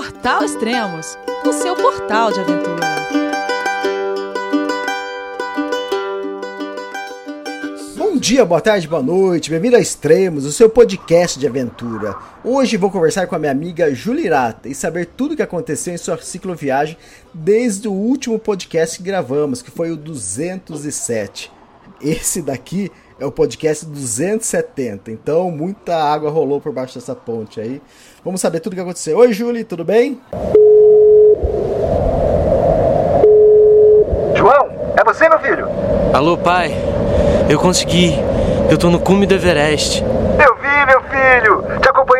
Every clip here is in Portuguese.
Portal Extremos, o seu portal de aventura. Bom dia, boa tarde, boa noite, bem-vindo a Extremos, o seu podcast de aventura. Hoje vou conversar com a minha amiga Julirata e saber tudo o que aconteceu em sua cicloviagem desde o último podcast que gravamos, que foi o 207. Esse daqui é o podcast 270, então muita água rolou por baixo dessa ponte aí. Vamos saber tudo o que aconteceu. Oi, Julie, tudo bem? João, é você, meu filho? Alô, pai. Eu consegui. Eu tô no cume do Everest. Eu vi, meu filho. Te acompanhei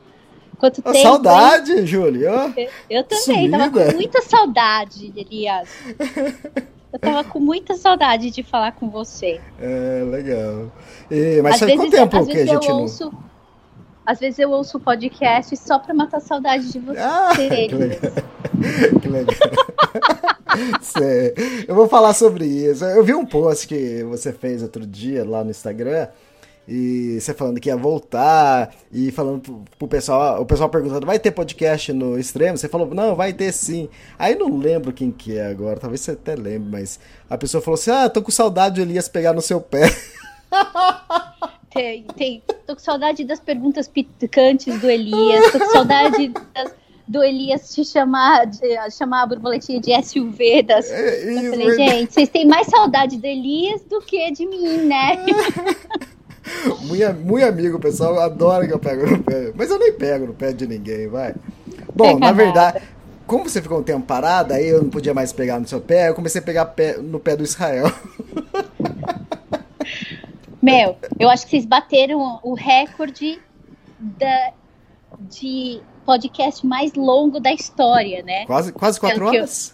Quanto tempo? saudade, hein? Eu também, tava Sumida. com muita saudade, Elias. Eu tava com muita saudade de falar com você. É, legal. E, mas às faz quanto vezes, tempo às que a vezes gente eu não... ouço. Às vezes eu ouço o podcast só pra matar saudade de você, Ah, que legal. Que legal. Eu vou falar sobre isso. Eu vi um post que você fez outro dia lá no Instagram. E você falando que ia voltar e falando pro, pro pessoal, o pessoal perguntando, vai ter podcast no extremo? Você falou, não, vai ter sim. Aí não lembro quem que é agora, talvez você até lembre, mas a pessoa falou assim, ah, tô com saudade de Elias pegar no seu pé. Tem, tem. Tô com saudade das perguntas picantes do Elias. Tô com saudade das- do Elias te chamar, de, chamar a borboletinha de SUV das. É, Eu falei, gente, vocês têm mais saudade do Elias do que de mim, né? Muito, muito amigo, pessoal adora que eu pego no pé. Mas eu nem pego no pé de ninguém, vai. Bom, na verdade, como você ficou um tempo parado, aí eu não podia mais pegar no seu pé, eu comecei a pegar pé- no pé do Israel. Meu, eu acho que vocês bateram o recorde da, de podcast mais longo da história, né? Quase, quase quatro Pelo eu- horas.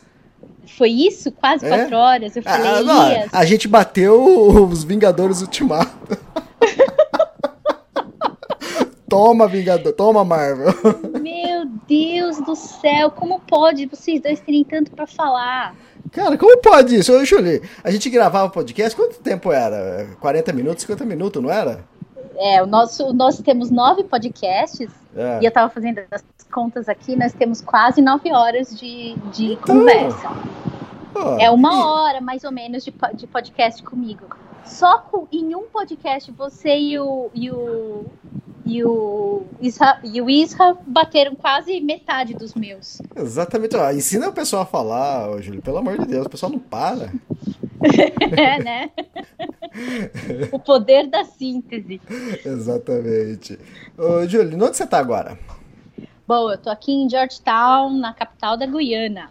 Foi isso? Quase É? quatro horas. Eu falei, Ah, não, a gente bateu os Vingadores Ultimato. toma, Vingador, toma, Marvel. meu Deus do céu, como pode vocês dois terem tanto pra falar? Cara, como pode isso? Ô, Julie, a gente gravava o podcast, quanto tempo era? 40 minutos, 50 minutos, não era? É, o nosso, nós temos nove podcasts É. e eu tava fazendo as contas aqui, nós temos quase nove horas de, de conversa. Pô, É uma hora, mais ou menos, de, de podcast comigo. Só com, em um podcast, você e o, e o, e o, Isra, e o Isra bateram quase metade dos meus. Exatamente. Ó, ensina o pessoal a falar, Júlio. Pelo amor de Deus, o pessoal não para. É, né? o poder da síntese. Exatamente. Ô, Júlio, onde você tá agora? Bom, eu tô aqui em Georgetown, na capital da Guiana.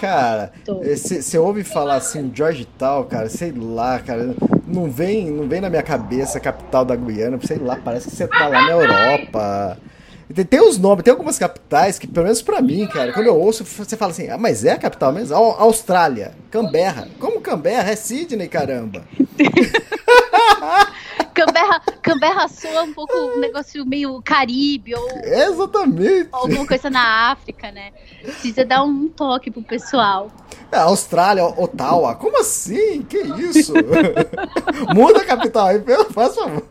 Cara, você ouve falar assim, Georgetown, cara, sei lá, cara, não vem, não vem na minha cabeça a capital da Guiana, sei lá, parece que você tá lá na Europa. Tem, tem uns nomes, tem algumas capitais que, pelo menos pra mim, cara, quando eu ouço, você fala assim, ah, mas é a capital mesmo? Au- Austrália, Canberra. Como Canberra? É Sydney, caramba. Canberra, Canberra soa um pouco um negócio meio caribe ou Exatamente. alguma coisa na África, né? Precisa dar um toque pro pessoal. É, Austrália, Ottawa, como assim? Que isso? Muda a capital aí, faz favor.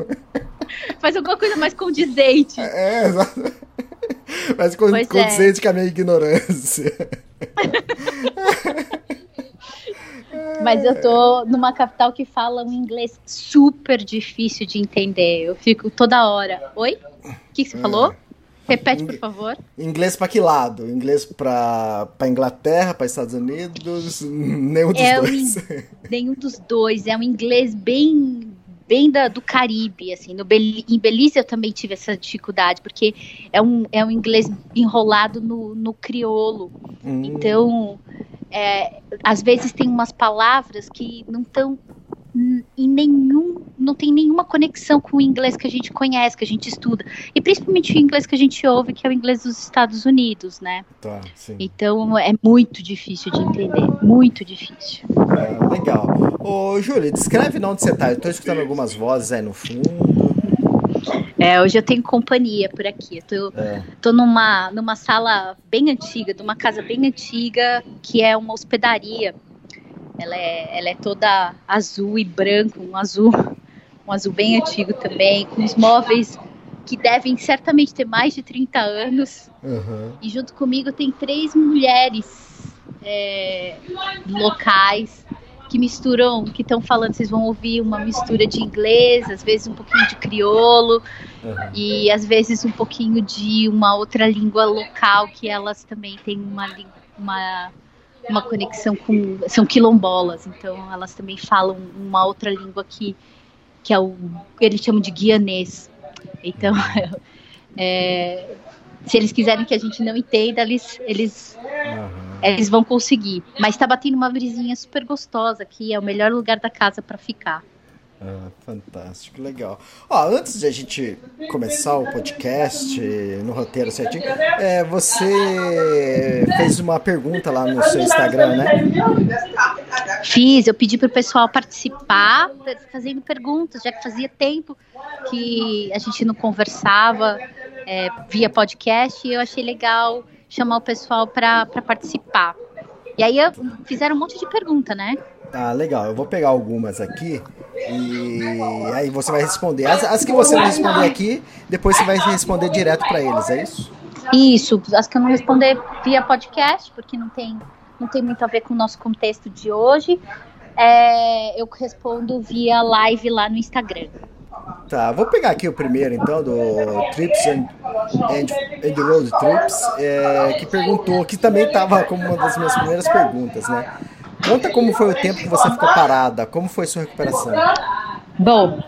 Faz alguma coisa mais condizente. É, exato. Mas con Pois é. condizente com a minha ignorância. Mas eu tô numa capital que fala um inglês super difícil de entender. Eu fico toda hora. Oi? O que, que você falou? Repete, por favor. Inglês pra que lado? Inglês pra, pra Inglaterra, pra Estados Unidos? Nenhum dos É um dois. in- nenhum dos dois. É um inglês bem bem da- do Caribe, assim. No em Belize eu também tive essa dificuldade, porque é um, é um inglês enrolado no, no crioulo. Hum, Então, é, às vezes tem umas palavras que não estão em nenhum, não tem nenhuma conexão com o inglês que a gente conhece, que a gente estuda. E principalmente o inglês que a gente ouve, que é o inglês dos Estados Unidos, né? Tá, sim. Então é muito difícil de entender, muito difícil. É, legal. Ô, Júlia, descreve onde você tá. Eu tô escutando algumas vozes aí no fundo. É, hoje eu tenho companhia por aqui. Eu tô, É. tô numa, numa sala bem antiga, de uma casa bem antiga, que é uma hospedaria. Ela é, ela é toda azul e branco, um azul, um azul bem antigo também, com os móveis que devem certamente ter mais de 30 anos. Uhum. E junto comigo tem três mulheres é, locais que misturam, que estão falando, vocês vão ouvir uma mistura de inglês, às vezes um pouquinho de criolo Uhum. e às vezes um pouquinho de uma outra língua local que elas também têm uma uma uma conexão com são quilombolas, então elas também falam uma outra língua que que é o eles chamam de guianês. Então é, se eles quiserem que a gente não entenda, eles eles Uhum. eles vão conseguir. Mas tá batendo uma brisinha super gostosa aqui, é o melhor lugar da casa para ficar. Ah, fantástico, legal. Ó, antes de a gente começar o podcast no roteiro certinho, é, você fez uma pergunta lá no seu Instagram, né? Fiz, eu pedi pro pessoal participar, fazendo perguntas, já que fazia tempo que a gente não conversava é, via podcast, e eu achei legal chamar o pessoal para participar. E aí eu- fizeram um monte de pergunta, né? Ah, legal. Eu vou pegar algumas aqui e aí você vai responder. As, as que você não responder aqui, depois você vai responder direto pra eles, é isso? Isso, as que eu não responder via podcast, porque não tem, não tem muito a ver com o nosso contexto de hoje, é, eu respondo via live lá no Instagram. Tá, vou pegar aqui o primeiro então, do Trips and, and, and Road Trips, é, que perguntou, que também estava como uma das minhas primeiras perguntas, né? Conta como foi o tempo que você ficou parada, como foi sua recuperação? Bom,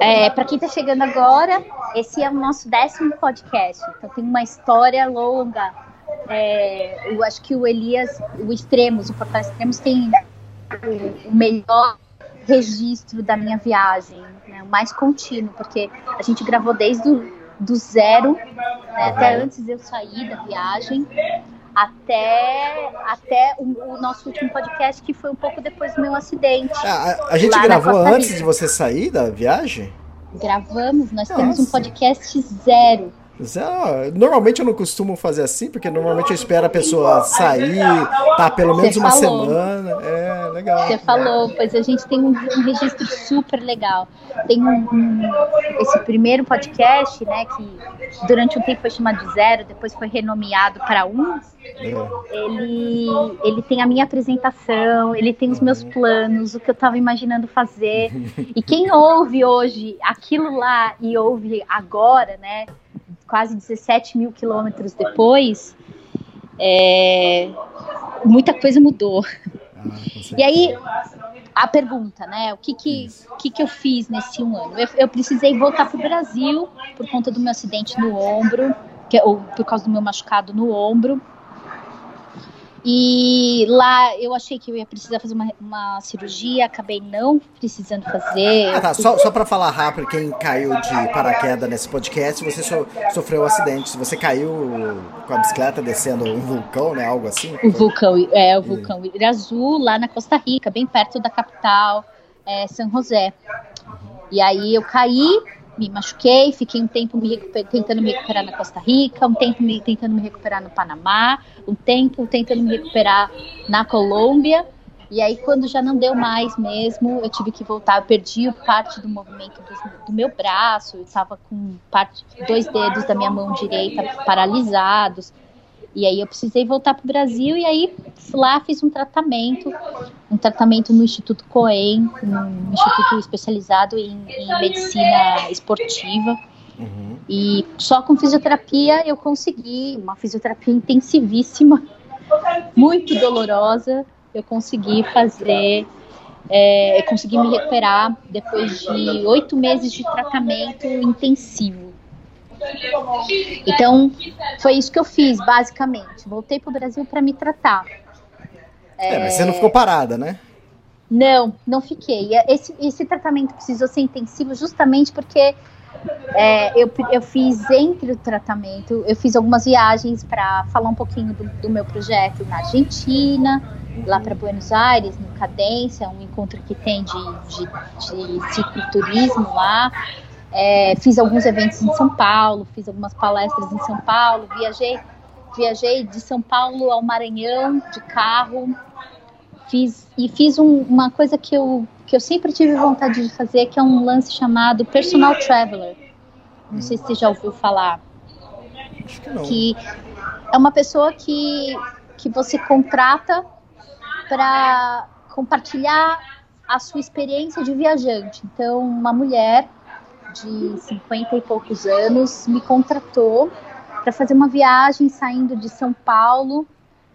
é, para quem está chegando agora, esse é o nosso décimo podcast, então tem uma história longa. É, eu acho que o Elias, o Extremos, o Portal Extremos tem o, melhor registro da minha viagem, né, o mais contínuo, porque a gente gravou desde o do zero, né, até antes de eu sair da viagem, até, até o, o nosso último podcast, que foi um pouco depois do meu acidente. Ah, a, a gente gravou antes de você sair da viagem? Gravamos, nós temos um Nossa. podcast zero. Ah, Normalmente eu não costumo fazer assim, porque normalmente eu espero a pessoa sair, tá pelo menos Você uma falou. semana. É, legal. Você falou, pois a gente tem um, um registro super legal. Tem um, um- esse primeiro podcast, né, que durante um tempo foi chamado de zero, depois foi renomeado para um. É. Ele, ele tem a minha apresentação, ele tem os meus planos, o que eu estava imaginando fazer. E quem ouve hoje aquilo lá e ouve agora, né, quase 17 mil quilômetros depois, é, muita coisa mudou. Ah. E aí, a pergunta, né? O que que, o que, que eu fiz nesse um ano? Eu, eu precisei voltar para o Brasil por conta do meu acidente no ombro, que, é- ou por causa do meu machucado no ombro. E lá eu achei que eu ia precisar fazer uma, uma cirurgia, acabei não precisando fazer. Ah, tá. Só, só pra falar rápido, quem caiu de paraquedas nesse podcast, você so- sofreu um acidente. Você caiu com a bicicleta descendo um vulcão, né? Algo assim? O vulcão, é, o vulcão Irazu, lá na Costa Rica, bem perto da capital, é, São José. E aí eu caí, me machuquei, fiquei um tempo me tentando me recuperar na Costa Rica, um tempo me, tentando me recuperar no Panamá, um tempo tentando me recuperar na Colômbia. E aí, quando já não deu mais mesmo, eu tive que voltar. Eu perdi parte do movimento do, do meu braço, eu estava com parte, dois dedos da minha mão direita paralisados. E aí eu precisei voltar para o Brasil e aí lá fiz um tratamento, um tratamento no Instituto Coen, um instituto especializado em, em medicina esportiva. Uhum. E só com fisioterapia eu consegui, uma fisioterapia intensivíssima, muito dolorosa, eu consegui fazer, é, eu consegui me recuperar depois de oito meses de tratamento intensivo. Então, foi isso que eu fiz, basicamente. Voltei para o Brasil para me tratar. É, mas você não ficou parada, né? Não, não fiquei. Esse, esse tratamento precisou ser intensivo justamente porque é, eu, eu fiz entre o tratamento, eu fiz algumas viagens para falar um pouquinho do, do, meu projeto na Argentina, lá para Buenos Aires, no Cadência, um encontro que tem de, de, de cicloturismo lá. É, fiz alguns eventos em São Paulo, fiz algumas palestras em São Paulo, viajei, viajei de São Paulo ao Maranhão de carro, fiz e fiz um, uma coisa que eu que eu sempre tive vontade de fazer, que é um lance chamado personal traveler. Não sei se você já ouviu falar. Acho que não. Que é uma pessoa que que você contrata para compartilhar a sua experiência de viajante. Então, uma mulher de 50 e poucos anos me contratou para fazer uma viagem saindo de São Paulo,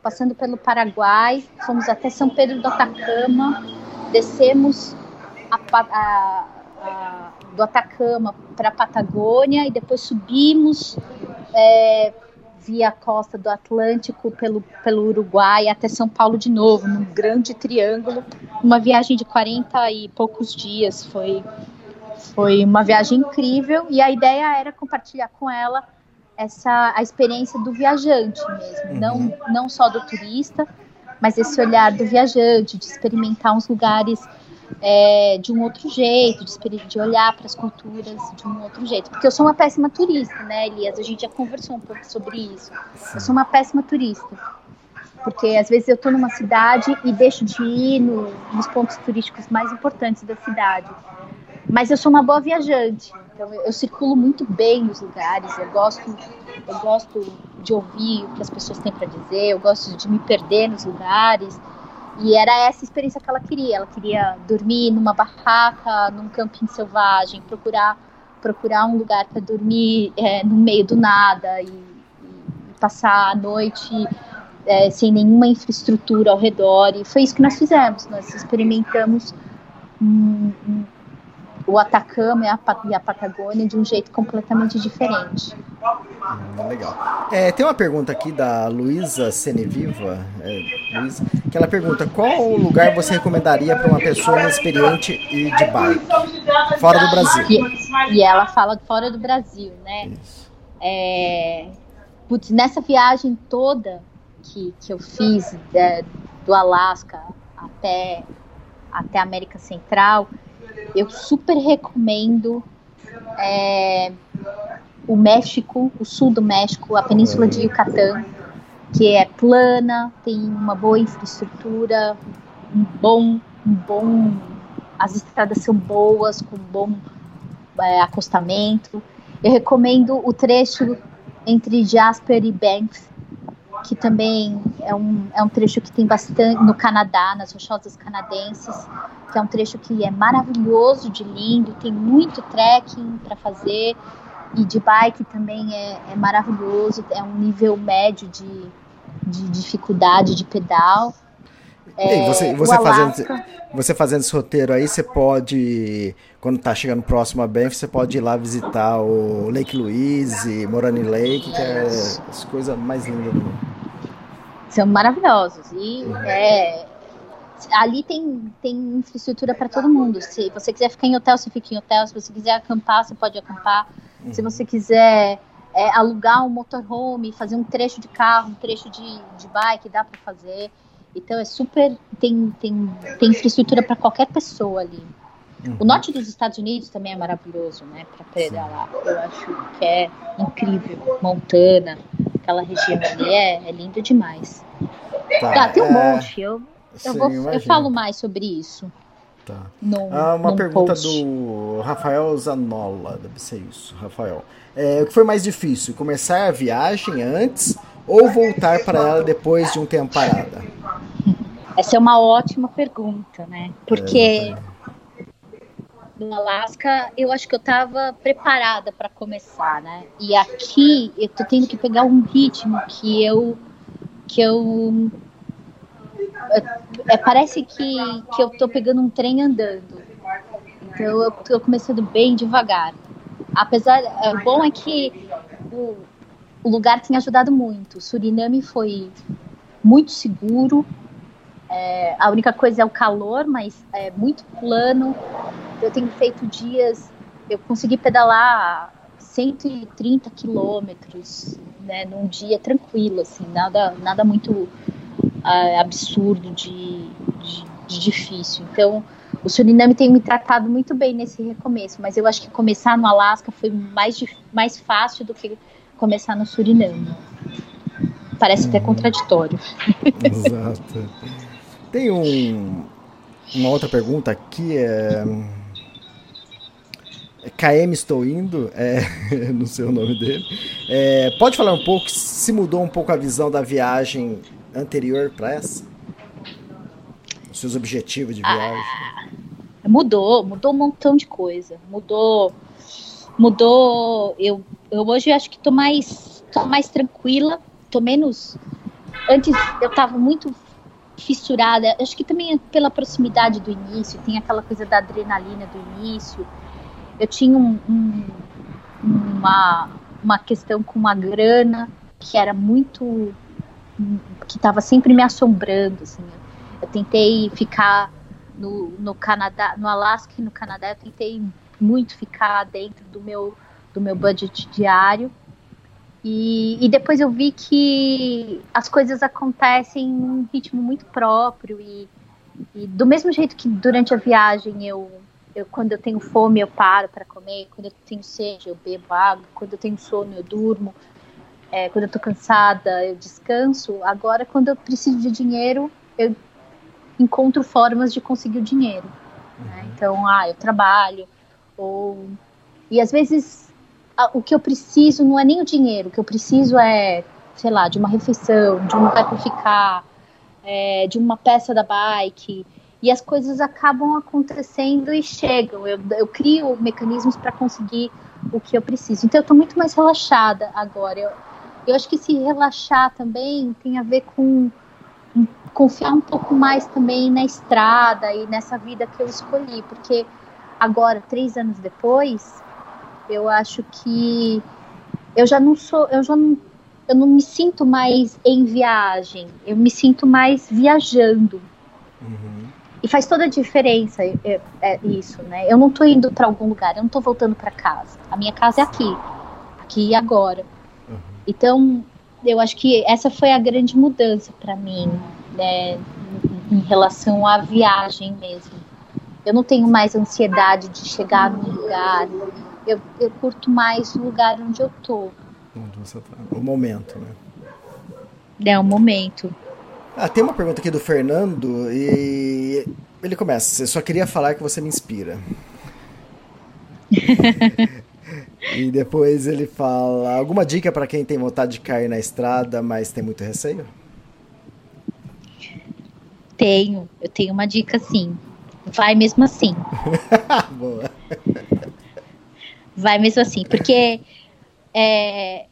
passando pelo Paraguai, fomos até São Pedro do Atacama, descemos a, a, a, do Atacama para a Patagônia e depois subimos é, via a costa do Atlântico pelo, pelo Uruguai até São Paulo de novo, num grande triângulo, uma viagem de 40 e poucos dias, foi foi uma viagem incrível e a ideia era compartilhar com ela essa a experiência do viajante mesmo, uhum. não, não só do turista, mas esse olhar do viajante, de experimentar uns lugares é, de um outro jeito, de, de olhar para as culturas de um outro jeito. Porque eu sou uma péssima turista, né, Elias? A gente já conversou um pouco sobre isso. Eu sou uma péssima turista. Porque às vezes eu estou numa cidade e deixo de ir no, nos pontos turísticos mais importantes da cidade. Mas eu sou uma boa viajante, então eu, eu circulo muito bem nos lugares, eu gosto, eu gosto de ouvir o que as pessoas têm para dizer, eu gosto de me perder nos lugares. E era essa experiência que ela queria. Ela queria dormir numa barraca, num camping selvagem, procurar procurar um lugar para dormir é, no meio do nada e, e passar a noite é, sem nenhuma infraestrutura ao redor. E foi isso que nós fizemos. Nós experimentamos um, um, o Atacama e a, e a, Patagônia de um jeito completamente diferente. Hum, legal. É, tem uma pergunta aqui da Luísa Seneviva, é, Luiza, que ela pergunta qual lugar você recomendaria para uma pessoa inexperiente e de bike fora do Brasil? E, e ela fala fora do Brasil, né? É, putz, nessa viagem toda que, que eu fiz é, do Alasca até até a América Central, eu super recomendo é, o México, o sul do México, a Península de Yucatán, que é plana, tem uma boa infraestrutura, um bom, um bom, as estradas são boas, com bom é, acostamento. Eu recomendo o trecho entre Jasper e Banff, que também é um, é um trecho que tem bastante no Canadá, nas rochosas canadenses, que é um trecho que é maravilhoso de lindo, tem muito trekking para fazer e de bike também é, é, maravilhoso, é um nível médio de, de dificuldade de pedal. É, você, você, fazendo, você fazendo esse roteiro aí, você pode, quando tá chegando próximo a Banff, você pode ir lá visitar o Lake Louise, Morani Lake, que é as coisas mais lindas do mundo. São maravilhosos. E uhum. é, ali tem, tem infraestrutura para todo mundo. Se você quiser ficar em hotel, você fica em hotel. Se você quiser acampar, você pode acampar. Uhum. Se você quiser é, alugar um motorhome, fazer um trecho de carro, um trecho de, de bike, dá para fazer. Então é super. Tem, tem, tem infraestrutura para qualquer pessoa ali. Uhum. O norte dos Estados Unidos também é maravilhoso, né? Para pedalar. Eu acho que é incrível. Montana, aquela região ali é, é lindo demais. Tá, tá tem um é... monte. Eu, eu, Sim, vou, eu falo mais sobre isso. Tá. No, ah, uma pergunta post. do Rafael Zanola, deve ser isso, Rafael. É, o que foi mais difícil, começar a viagem antes ou voltar para ela depois de um tempo parada? Essa é uma ótima pergunta, né? Porque é, no Alasca eu acho que eu estava preparada para começar, né? E aqui eu tô tendo que pegar um ritmo que eu que eu é, parece que, que eu tô pegando um trem andando. Então eu tô começando bem devagar. Apesar, é, o bom é que o, o lugar tem ajudado muito. O Suriname foi muito seguro. É, a única coisa é o calor, mas é muito plano. Eu tenho feito dias, eu consegui pedalar 130 quilômetros, né, num dia tranquilo, assim, nada, nada muito uh, absurdo de, de, de, difícil. Então, o Suriname tem me tratado muito bem nesse recomeço, mas eu acho que começar no Alasca foi mais, mais fácil do que começar no Suriname. Parece até uhum. contraditório. Exato. Tem um, uma outra pergunta aqui. É... KM Estou Indo, é, não sei o nome dele. É, pode falar um pouco se mudou um pouco a visão da viagem anterior para essa? Os seus objetivos de viagem? Ah, mudou, mudou um montão de coisa. Mudou, mudou. Eu, eu hoje acho que tô mais, tô mais tranquila, tô menos. Antes eu tava muito fissurada. Acho que também pela proximidade do início, tem aquela coisa da adrenalina do início eu tinha um, um, uma, uma questão com uma grana que era muito. que estava sempre me assombrando. Assim. Eu tentei ficar no, no Canadá, no Alasca e no Canadá, eu tentei muito ficar dentro do meu, do meu budget diário. E, e, depois eu vi que as coisas acontecem num ritmo muito próprio e, e, do mesmo jeito que durante a viagem eu eu, quando eu tenho fome, eu paro para comer. Quando eu tenho sede, eu bebo água. Quando eu tenho sono, eu durmo. É, quando eu tô cansada, eu descanso. Agora, quando eu preciso de dinheiro, eu encontro formas de conseguir o dinheiro. Né? Uhum. Então, ah, eu trabalho. Ou... E às vezes, o que eu preciso não é nem o dinheiro. O que eu preciso é, sei lá, de uma refeição, de um lugar para ficar, é, de uma peça da bike e as coisas acabam acontecendo e chegam. Eu, eu crio mecanismos para conseguir o que eu preciso. Então eu estou muito mais relaxada agora. Eu, eu acho que se relaxar também tem a ver com confiar um pouco mais também na estrada e nessa vida que eu escolhi, porque agora, três anos depois, eu acho que eu já não sou, eu já não, eu não me sinto mais em viagem, eu me sinto mais viajando. Uhum. E faz toda a diferença é, é isso, né? Eu não tô indo para algum lugar, eu não tô voltando para casa. A minha casa é aqui, aqui e agora. Uhum. Então, eu acho que essa foi a grande mudança para mim, né, em relação à viagem mesmo. Eu não tenho mais ansiedade de chegar num lugar. Eu, eu curto mais o lugar onde eu tô. Onde você tá. O momento, né? É o momento. Ah, tem uma pergunta aqui do Fernando e ele começa. Eu só queria falar que você me inspira. e depois ele fala: alguma dica para quem tem vontade de cair na estrada, mas tem muito receio? Tenho, eu tenho uma dica sim. Vai mesmo assim. Boa. Vai mesmo assim, porque é,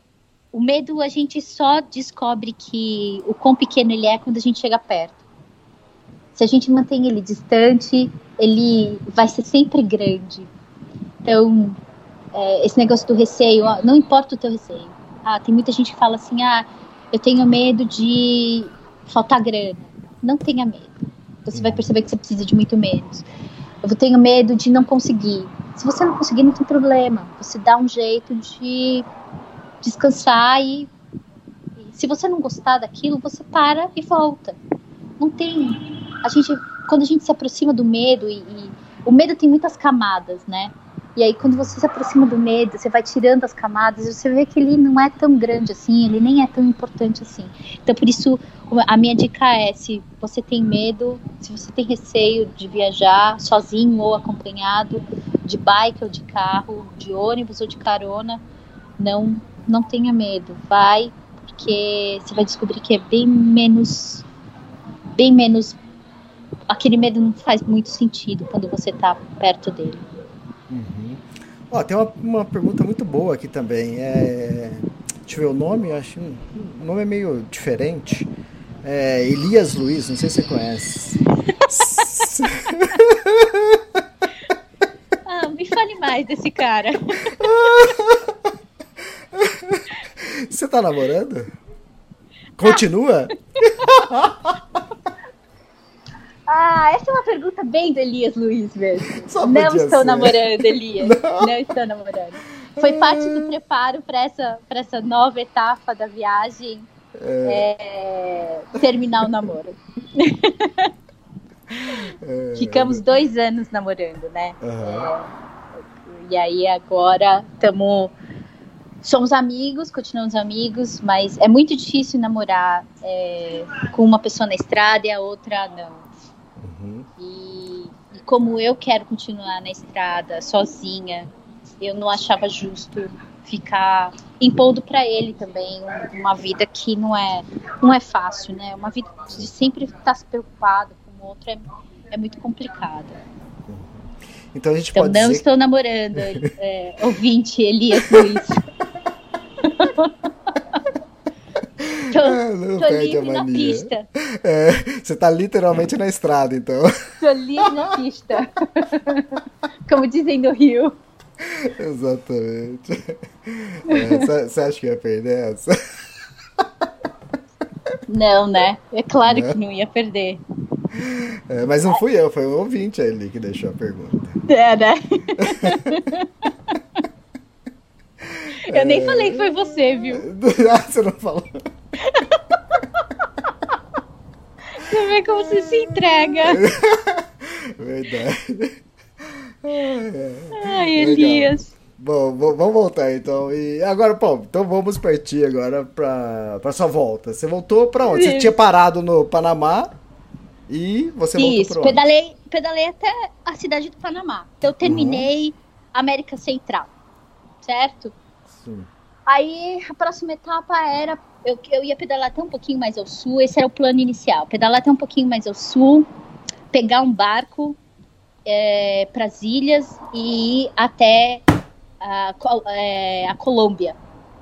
o medo a gente só descobre que o quão pequeno ele é quando a gente chega perto. Se a gente mantém ele distante, ele vai ser sempre grande. Então, é, esse negócio do receio, ó, não importa o teu receio. Ah, tem muita gente que fala assim, ah, eu tenho medo de faltar grana. Não tenha medo. Você vai perceber que você precisa de muito menos. Eu tenho medo de não conseguir. Se você não conseguir, não tem problema. Você dá um jeito de descansar e, e se você não gostar daquilo, você para e volta. Não tem. A gente, quando a gente se aproxima do medo e, e o medo tem muitas camadas, né? E aí, quando você se aproxima do medo, você vai tirando as camadas, você vê que ele não é tão grande assim, ele nem é tão importante assim. Então, por isso, a minha dica é: se você tem medo, se você tem receio de viajar sozinho ou acompanhado, de bike ou de carro, de ônibus ou de carona, não não tenha medo, vai, porque você vai descobrir que é bem menos, bem menos, aquele medo não faz muito sentido quando você está perto dele. Uhum. Ó, tem uma, uma pergunta muito boa aqui também, é, deixa eu ver o nome, acho, o nome é meio diferente, é Elias Luiz, não sei se você conhece. ah, me fale mais desse cara. Você tá namorando? Continua? Ah, essa é uma pergunta bem do Elias Luiz mesmo. Só Não estou ser. namorando, Elias. Não. Não. estou namorando. Foi parte do preparo para essa, pra essa nova etapa da viagem é, terminar o namoro. É, Ficamos dois anos namorando, né? aham. E aí agora estamos. Somos amigos, continuamos amigos, mas é muito difícil namorar é, com uma pessoa na estrada e a outra não. Como eu quero continuar na estrada sozinha, eu não achava justo ficar impondo para ele também uma vida que não é não é fácil, né? Uma vida de sempre estar se preocupado com o outro é, é muito complicada. Então a gente Então pode não dizer. estou namorando, é, ouvinte Elias Luiz. tô, Ah, não tô perde a livre na mania. pista. É, você tá literalmente na estrada, então. Tô livre na pista. Como dizem no Rio. Exatamente. Você acha que ia perder essa? Não, né? É claro Né? que não ia perder. É, mas não fui eu, foi um ouvinte ali que deixou a pergunta. É, né? Eu nem falei que foi você, viu? ah, você não falou. Você vê como você se entrega. Verdade. Ai, Legal. Elias. Bom, v- vamos voltar então. E agora, pô, então vamos partir agora pra, pra sua volta. Você voltou pra onde? Você Isso. tinha parado no Panamá e você voltou Isso, pra onde? pedalei, pedalei até a cidade do Panamá. Então eu terminei América Central, certo? Sim. Aí a próxima etapa era. Eu, eu ia pedalar até um pouquinho mais ao sul, esse era o plano inicial. Pedalar até um pouquinho mais ao sul, pegar um barco para as ilhas e ir até a, é, a Colômbia.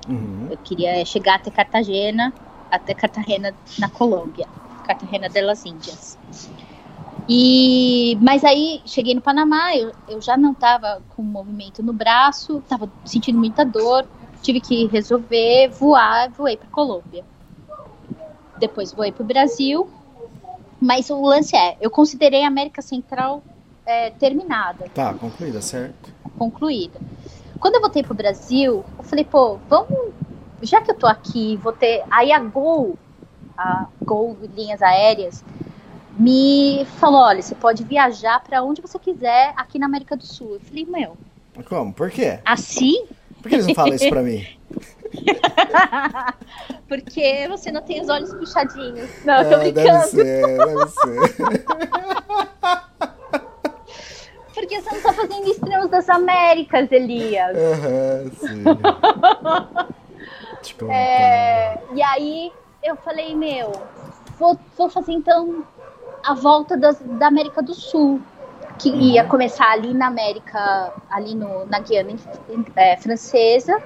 Uhum. Eu queria chegar até Cartagena, até Cartagena na Colômbia, Cartagena de las Índias. E, mas aí cheguei no Panamá, eu, eu já não estava com movimento no braço, estava sentindo muita dor, tive que resolver voar, voei para Colômbia. Depois voei para o Brasil, mas o lance é, eu considerei a América Central é, terminada Tá, concluída, certo? concluída. Quando eu voltei pro Brasil, eu falei, pô, vamos. Já que eu tô aqui, vou ter. Aí a Gol, a Gol Linhas Aéreas, me falou: olha, você pode viajar para onde você quiser aqui na América do Sul. Eu falei, meu, Como? Por quê? assim? Por que eles não falam isso pra mim? Porque você não tem os olhos puxadinhos. Não, eu tô Ah, deve brincando. ser, deve ser. Porque você não tá fazendo extremos das Américas, Elias. Aham, sim. Te contar. É, e aí eu falei, meu, vou, vou fazer então a volta das- da América do Sul, que ia começar ali na América, ali no, na Guiana é, Francesa,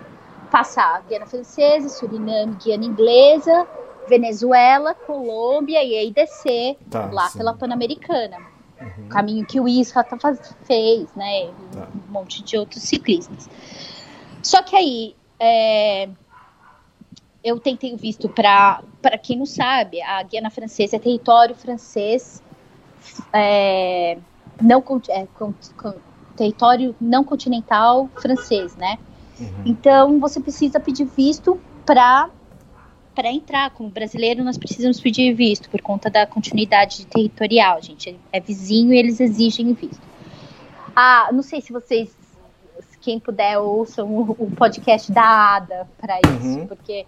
passar Guiana Francesa, Suriname, Guiana Inglesa, Venezuela, Colômbia e aí descer Tá, lá sim. pela Pan-Americana. O caminho que o Isra fez, né? Tá. Um monte de outros ciclistas. Só que aí, é, eu tentei o visto para para quem não sabe, a Guiana Francesa é território francês, é, não é, território não continental francês, né? Então você precisa pedir visto para para entrar. Como brasileiro, nós precisamos pedir visto por conta da continuidade territorial, gente. É vizinho e eles exigem visto. Ah, não sei se vocês, quem puder, ouçam o, o podcast da ADA para isso, Uhum. porque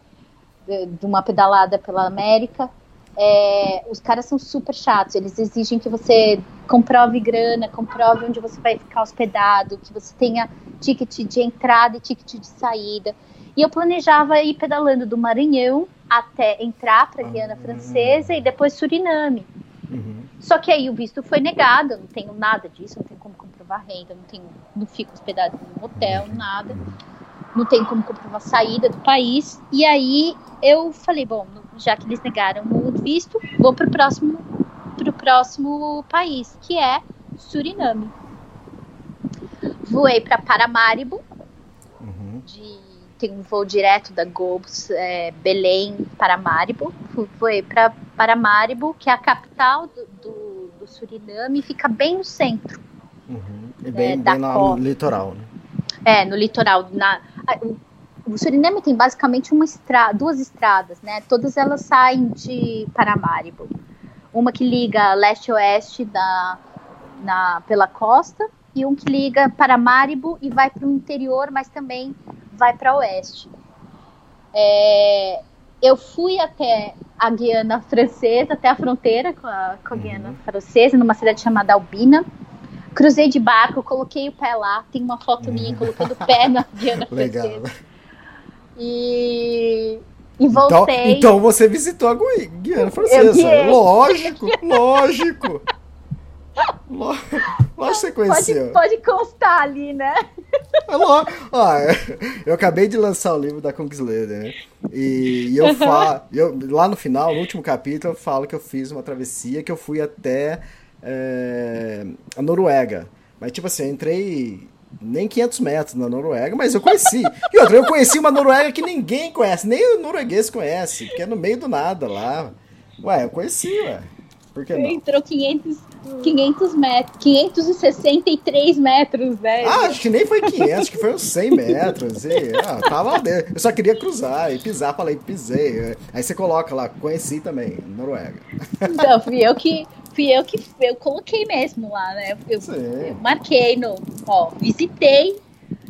de, uma pedalada pela América. é, os caras são super chatos, eles exigem que você comprove grana, comprove onde você vai ficar hospedado, que você tenha ticket de entrada e ticket de saída. E eu planejava ir pedalando do Maranhão até entrar para a Guiana Francesa e depois Suriname. Uhum. Só que aí o visto foi negado, eu não tenho nada disso, não tenho como comprovar renda, não tenho, não fico hospedado em um hotel, nada. Não tenho como comprovar saída do país. E aí eu falei, bom, já que eles negaram o visto, vou pro próximo pro próximo país, que é Suriname. Voei para Paramaribo, Uhum. de, tem um voo direto da Gol, é, Belém, Paramaribo. Voei para Paramaribo, que é a capital do, do, do Suriname fica bem no centro. Uhum. E bem, É, bem no litoral, né? É, no litoral. Na, o, Suriname tem basicamente uma estra, duas estradas, né? Todas elas saem de Paramaribo. Uma que liga leste-oeste da, na, pela costa e um que liga Paramaribo e vai para o interior, mas também vai para oeste. É, eu fui até a Guiana Francesa, até a fronteira com a, com a Guiana Francesa, numa cidade chamada Albina. Cruzei de barco, coloquei o pé lá. Tem uma foto minha colocando o pé na Guiana Legal. Francesa. E, e Então, voltei. então você visitou a Gui- Guiana Francesa. Lógico, lógico. Ló- Lógico que você pode, conheceu. pode constar ali, né? É Ó, eu acabei de lançar o livro da Kungsleder, né? E, e eu falo, eu, lá no final, no último capítulo, eu falo que eu fiz uma travessia que eu fui até é, a Noruega. Mas, tipo assim, eu entrei nem 500 metros na Noruega, mas eu conheci. E outra, eu conheci uma Noruega que ninguém conhece, nem o norueguês conhece, porque é no meio do nada lá. Ué, eu conheci, ué. Por que não? Entrou 500, 500 metros, 563 metros, né? Ah, acho que nem foi 500, acho que foi uns 100 metros. E, ah, tava dentro. Eu só queria cruzar e pisar, falei, pisei. Aí você coloca lá, conheci também, Noruega. Então, fui eu que fui eu que eu coloquei mesmo lá, né? Eu, eu marquei no, ó, visitei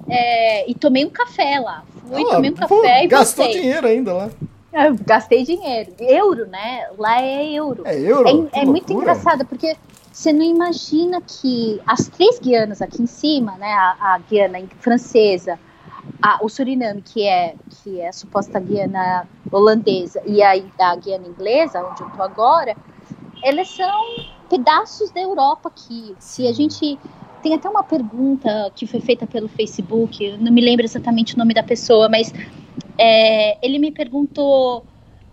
é, e tomei um café lá. Fui, Ah, tomei um pô, café e gastou voltei. dinheiro ainda lá. Eu gastei dinheiro. Euro, né? Lá é euro. É euro? É, é muito engraçado, porque você não imagina que as três Guianas aqui em cima, né? A, a Guiana francesa, a- o Suriname, que é, que é a suposta Guiana holandesa, e a, a Guiana inglesa, onde eu tô agora, elas são pedaços da Europa aqui. Se a gente. Tem até uma pergunta que foi feita pelo Facebook, não me lembro exatamente o nome da pessoa, mas é, ele me perguntou: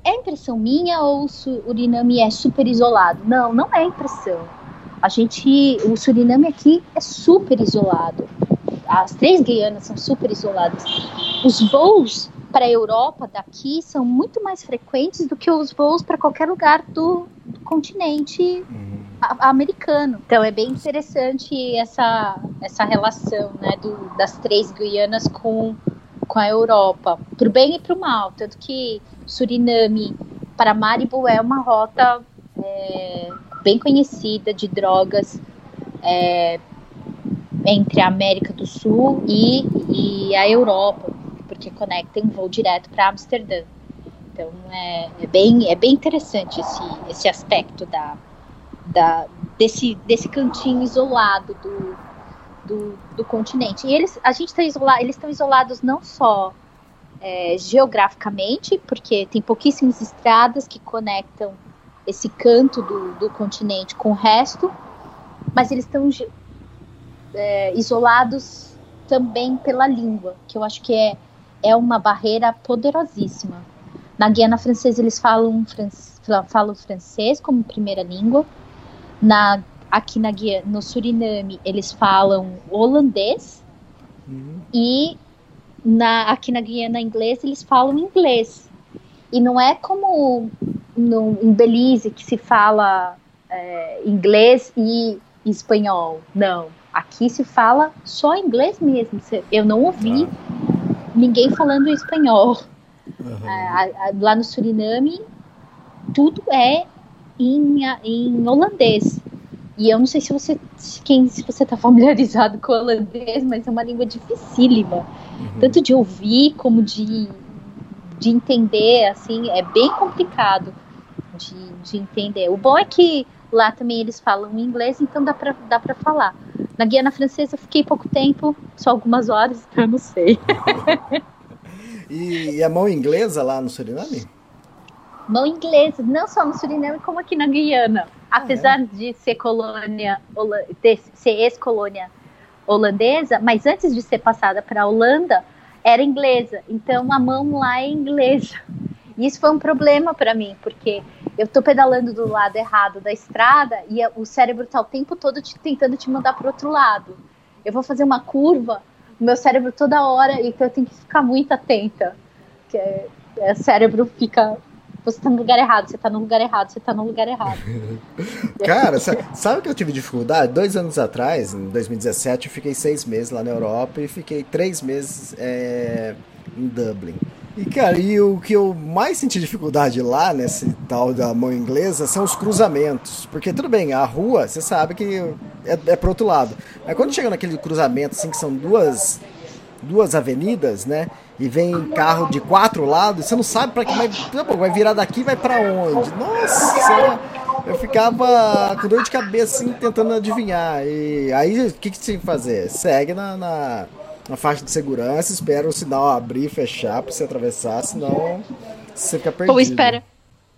é impressão minha ou o Suriname é super isolado? Não, não é impressão. A gente, o Suriname aqui é super isolado. As três Guianas são super isoladas. Os voos para a Europa daqui são muito mais frequentes do que os voos para qualquer lugar do, do continente a- americano. Então é bem interessante essa, essa relação né, do- das três Guianas com, com a Europa, pro bem e pro mal. Tanto que Suriname para Maribo é uma rota é, bem conhecida de drogas é, entre a América do Sul e, e a Europa, porque conecta um voo direto para Amsterdã. Então é, é bem, é bem interessante esse, esse aspecto da, da, desse, desse cantinho isolado do, do, do continente. E eles, a gente tá isolado, eles estão isolados não só é, geograficamente, porque tem pouquíssimas estradas que conectam esse canto do, do continente com o resto, mas eles estão é, isolados também pela língua, que eu acho que é, é uma barreira poderosíssima. Na Guiana Francesa eles falam, fran falam francês como primeira língua. Na, aqui na Guiana, no Suriname eles falam holandês. E na, aqui na Guiana inglesa eles falam inglês. E não é como no, em Belize que se fala é, inglês e espanhol. Não. Aqui se fala só inglês mesmo. Eu não ouvi ninguém falando espanhol. A- a- lá no Suriname, tudo é em, em holandês. E eu não sei se você quem se você está familiarizado com o holandês, mas é uma língua dificílima, tanto de ouvir como de, de entender, assim, é bem complicado de, de entender. O bom é que lá também eles falam inglês, então dá para dá para falar. Na Guiana Francesa eu fiquei pouco tempo, só algumas horas, então eu não sei. E, e a mão inglesa lá no Suriname? mão inglesa, não só no Suriname, como aqui na Guiana. Apesar de ser colônia, de ser ex-colônia holandesa, mas antes de ser passada para a Holanda, era inglesa. Então a mão lá é inglesa. E isso foi um problema para mim, porque eu tô pedalando do lado errado da estrada e o cérebro tá o tempo todo te- tentando te mandar pro outro lado. Eu vou fazer uma curva, o meu cérebro toda hora, então eu tenho que ficar muito atenta. Que é- o cérebro fica você tá no lugar errado, você tá no lugar errado, você tá no lugar errado. Cara, sa- sabe que eu tive dificuldade? Dois anos atrás, em 2017, eu fiquei seis meses lá na Europa e fiquei três meses é, em Dublin. E, cara, e o que eu mais senti dificuldade lá, nesse tal da mão inglesa, são os cruzamentos. Porque, tudo bem, a rua, você sabe que é, é pro outro lado. Mas quando chega naquele cruzamento, assim, que são duas, duas avenidas, né? E vem carro de quatro lados, você não sabe para que vai, pô, vai virar daqui vai para onde. Nossa, eu ficava com dor de cabeça assim, tentando adivinhar. E aí o que, que tem que fazer? Segue na, na, na faixa de segurança, espera o sinal abrir e fechar para você atravessar, senão você fica perdido. Ou espera,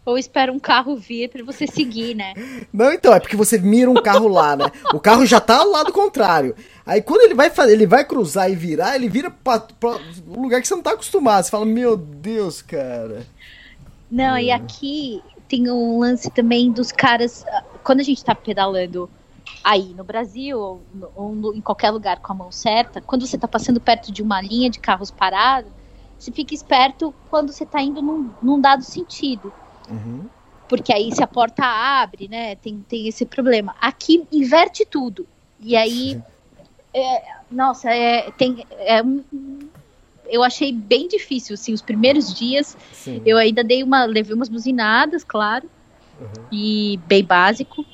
ou espera um carro vir pra você seguir, né? Não, então, é porque você mira um carro lá, né? O carro já tá ao lado contrário. Aí quando ele vai fazer, ele vai cruzar e virar, ele vira pra, pra um lugar que você não tá acostumado. Você fala, meu Deus, cara. Não, e aqui tem um lance também dos caras. ah, Quando a gente tá pedalando aí no Brasil ou, no- ou em qualquer lugar com a mão certa, quando você tá passando perto de uma linha de carros parados, você fica esperto quando você tá indo num, num dado sentido. Uhum. Porque aí se a porta abre, né? Tem, tem esse problema. Aqui inverte tudo. E aí. é, nossa, é, tem, é um- eu achei bem difícil, assim, os primeiros dias. Sim. Eu ainda dei uma, levei umas buzinadas, claro, e bem básico.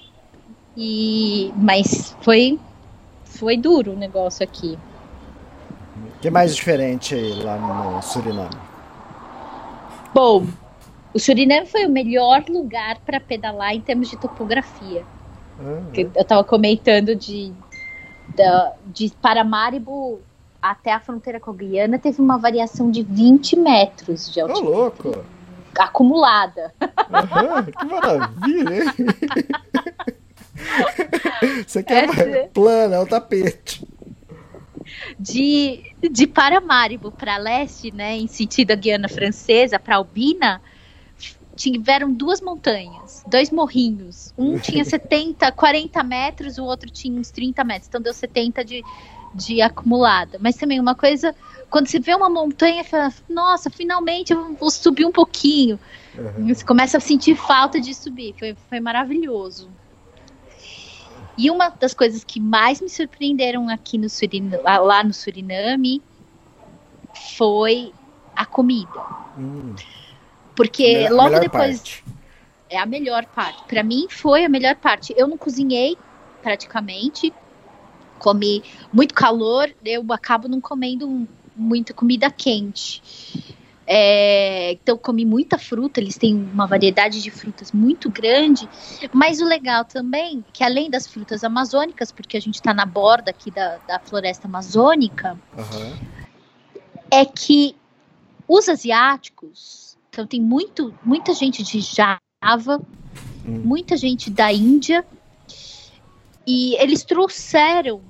E mas foi foi duro o negócio aqui. O que mais diferente lá no Suriname? Bom, o Suriname foi o melhor lugar para pedalar em termos de topografia. Que Eu estava comentando de da, de Paramaribo até a fronteira com a Guiana teve uma variação de 20 metros de Ô, altura louco! acumulada. Aham, que maravilha, hein? Você quer Essa- plana, é o tapete. de, de Paramaribo para leste, né, em sentido a Guiana Francesa, para Albina, tiveram duas montanhas, dois morrinhos. Um tinha 70, 40 metros, o outro tinha uns 30 metros. Então deu 70 de, de acumulada. Mas também uma coisa, quando você vê uma montanha, você fala, nossa, finalmente eu vou subir um pouquinho. Você começa a sentir falta de subir. Foi, foi maravilhoso. E uma das coisas que mais me surpreenderam aqui no Suriname, lá no Suriname foi a comida. Hum, Porque logo depois parte. é a melhor parte. Pra mim foi a melhor parte. Eu não cozinhei praticamente. Comi muito calor, eu acabo não comendo muita comida quente. É, então comi muita fruta, eles têm uma variedade de frutas muito grande. Mas o legal também, que além das frutas amazônicas, porque a gente está na borda aqui da, da floresta amazônica, Aham. é que os asiáticos, então tem muito, muita gente de Java, Hum. muita gente da Índia, e eles trouxeram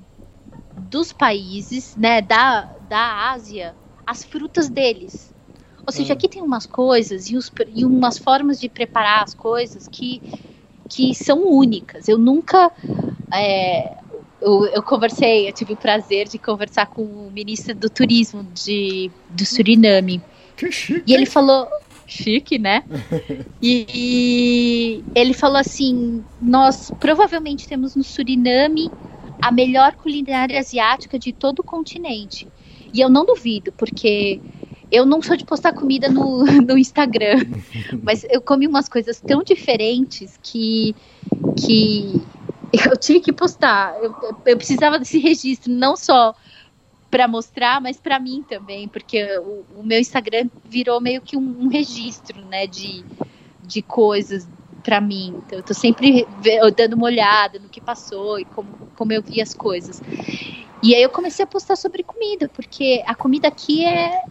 dos países, né, da, da Ásia, as frutas deles. Ou seja, Hum. aqui tem umas coisas e, os, e umas formas de preparar as coisas que, que são únicas. Eu nunca. é, eu, eu conversei, eu tive o prazer de conversar com o ministro do turismo de, do Suriname. Que chique. E ele falou. Chique, né? E, e ele falou assim: nós provavelmente temos no Suriname a melhor culinária asiática de todo o continente. E eu não duvido, porque eu não sou de postar comida no, no Instagram, mas eu comi umas coisas tão diferentes que, que eu tive que postar. Eu, eu- precisava desse registro, não só para mostrar, mas para mim também, porque o, o meu Instagram virou meio que um, um registro, né, de, de coisas para mim. Então, eu tô sempre dando uma olhada no que passou e como, como eu vi as coisas. E aí eu comecei a postar sobre comida, porque a comida aqui é,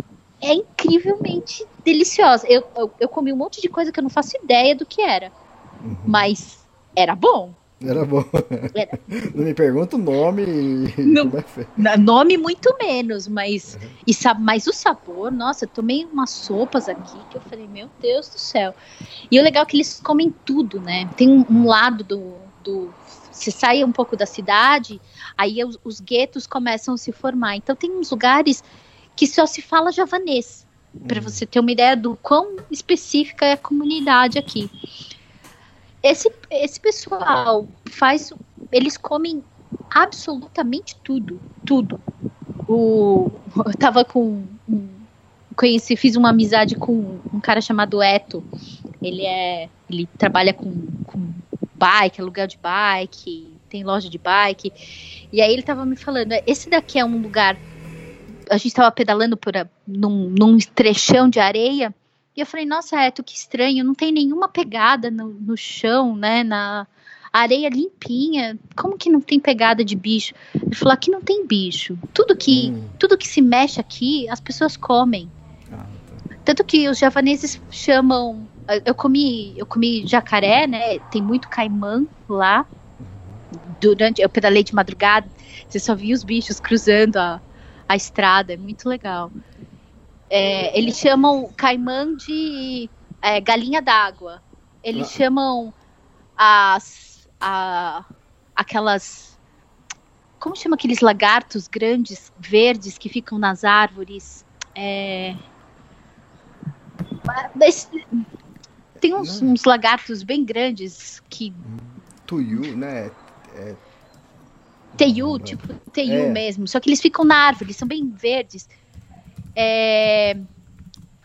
é incrivelmente deliciosa. Eu, eu, eu comi um monte de coisa que eu não faço ideia do que era, Uhum. mas era bom. Era bom. Era. Não me pergunta o nome e Não. é Nome muito menos, mas, e sa- mas o sabor, nossa, eu tomei umas sopas aqui que eu falei, meu Deus do céu. E o legal é que eles comem tudo, né? Tem um, um lado do, do. Você sai um pouco da cidade, aí os, os guetos começam a se formar. Então tem uns lugares que só se fala javanês. para você ter uma ideia do quão específica é a comunidade aqui. Esse, esse pessoal faz. Eles comem absolutamente tudo. Tudo. O, eu tava com. Um, conheci, fiz uma amizade com um cara chamado Eto. Ele é. Ele trabalha com, com bike, aluguel de bike, tem loja de bike. E aí ele tava me falando, esse daqui é um lugar. A gente tava pedalando por a, num, num trechão de areia. E eu falei, nossa, Eto, que estranho, não tem nenhuma pegada no, no chão, né? Na areia limpinha. Como que não tem pegada de bicho? Ele falou, aqui não tem bicho. Tudo que, hum. tudo que se mexe aqui, as pessoas comem. Ah, tá. Tanto que os javaneses chamam. Eu comi, eu comi jacaré, né? Tem muito caimã lá. Durante, eu pedalei de madrugada, você só via os bichos cruzando a, a estrada, é muito legal. É, eles chamam caimã de é, galinha d'água. Eles ah. chamam as a, aquelas como chama aqueles lagartos grandes verdes que ficam nas árvores? É, tem uns, uns, lagartos bem grandes que tuiu, né? É... Teiu, tipo teiu é. mesmo. Só que eles ficam na árvore, são bem verdes. É,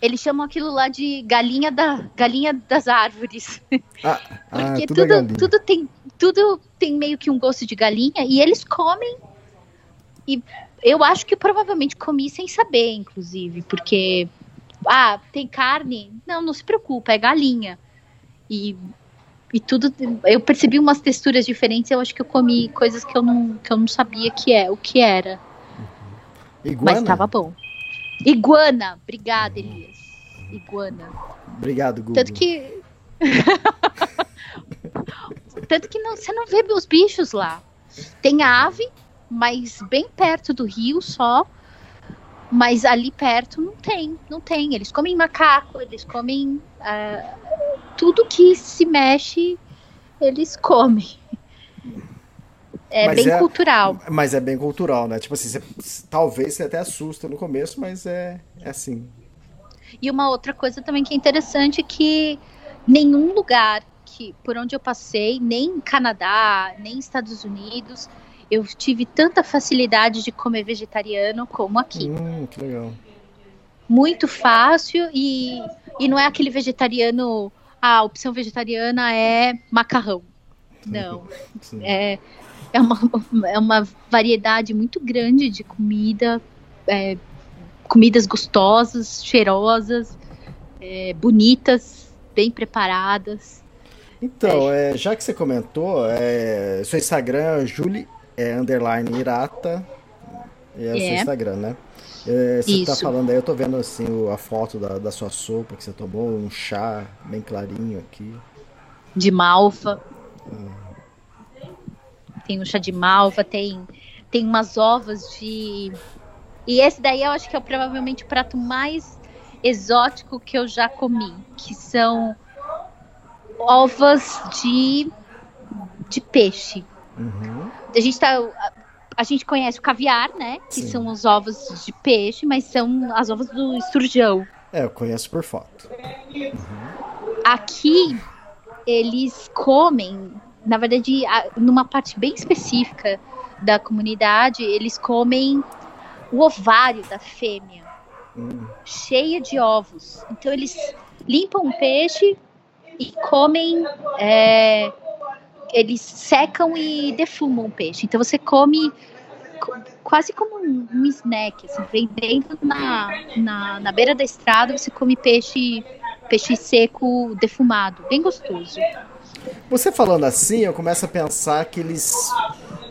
eles chamam aquilo lá de galinha, da, galinha das árvores. Ah, ah Porque tudo, tudo, é tudo, tem, tudo tem meio que um gosto de galinha e eles comem. E eu acho que provavelmente comi sem saber, inclusive, porque. Ah, tem carne? Não, não se preocupa, é galinha. E, e tudo. Eu percebi umas texturas diferentes, eu acho que eu comi coisas que eu não, que eu não sabia que é, o que era. Iguana? Mas estava bom. Iguana. Obrigada, Elias. Iguana. Obrigado, Google. Tanto que. Tanto que não, você não vê os bichos lá. Tem ave, mas bem perto do rio só. Mas ali perto não tem, não tem. Eles comem macaco, eles comem uh, tudo que se mexe, eles comem. É mas bem é, cultural. Mas é bem cultural, né? Tipo assim, você, talvez você até assusta no começo, mas é, é assim. E uma outra coisa também que é interessante é que nenhum lugar que por onde eu passei, nem Canadá, nem Estados Unidos, eu tive tanta facilidade de comer vegetariano como aqui. Hum, que legal. Muito fácil e, e não é aquele vegetariano. a opção vegetariana é macarrão. Não. É, é uma, é uma variedade muito grande de comida, é, comidas gostosas, cheirosas, é, bonitas, bem preparadas. Então, é. é, já que você comentou, é, seu Instagram é Julie é, underline Irata, é o seu Instagram, né? É, você tá Isso. tá falando aí, eu tô vendo assim a foto da, da sua sopa que você tomou, um chá bem clarinho aqui. De malva. Ah tem o chá de malva, tem, tem umas ovas de. E esse daí eu acho que é provavelmente o prato mais exótico que eu já comi, que são ovas de, de peixe. Uhum. A gente tá. A, a, gente conhece o caviar, né? Que Sim. são os ovos de peixe, mas são as ovas do esturjão. É, eu conheço por foto. Uhum. Aqui eles comem na verdade, numa parte bem específica da comunidade, eles comem o ovário da fêmea, hum. cheia de ovos. Então eles limpam o peixe e comem. É, eles secam e defumam o peixe. Então você come quase como um, um snack, assim, vendendo na, na, na beira da estrada, você come peixe, peixe seco defumado, bem gostoso. Você falando assim, eu começo a pensar que eles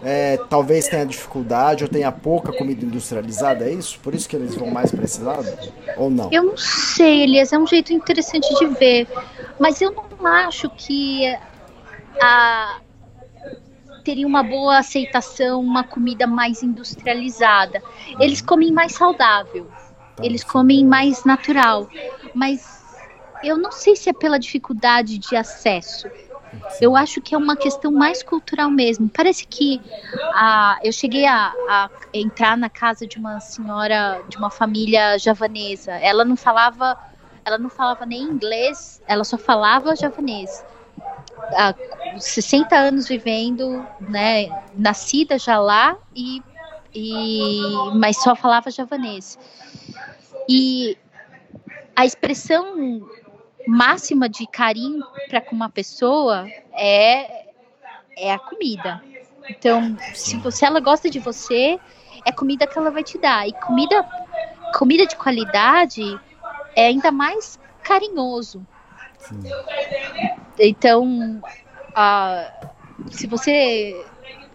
é, talvez tenha dificuldade ou tenha pouca comida industrializada, é isso? Por isso que eles vão mais para esse lado? Ou não? Eu não sei, Elias, é um jeito interessante de ver. Mas eu não acho que a, teria uma boa aceitação uma comida mais industrializada. Eles comem mais saudável, eles comem mais natural. Mas eu não sei se é pela dificuldade de acesso Eu acho que é uma questão mais cultural mesmo. Parece que a, eu cheguei a, a entrar na casa de uma senhora de uma família javanesa. Ela não falava, ela não falava nem inglês, ela só falava javanês. Há 60 anos vivendo, né, nascida já lá e, e mas só falava javanês. E a expressão máxima de carinho para com uma pessoa é, é a comida. Então, se você ela gosta de você, é comida que ela vai te dar. E comida, comida de qualidade é ainda mais carinhoso. Sim. Então, uh, se você.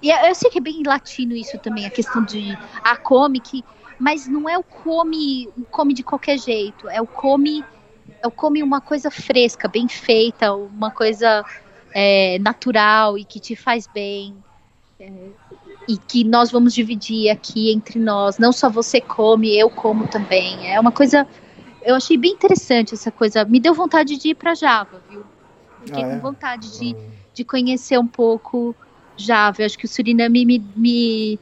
E eu sei que é bem latino isso também, a questão de. Ah, come que. Mas não é o come, come de qualquer jeito. É o come eu come uma coisa fresca, bem feita, uma coisa é, natural e que te faz bem. É, e que nós vamos dividir aqui entre nós. Não só você come, eu como também. É uma coisa. Eu achei bem interessante essa coisa. Me deu vontade de ir para Java, viu? Fiquei ah, é? com vontade de, ah. De conhecer um pouco Java. Eu acho que o Suriname me, me,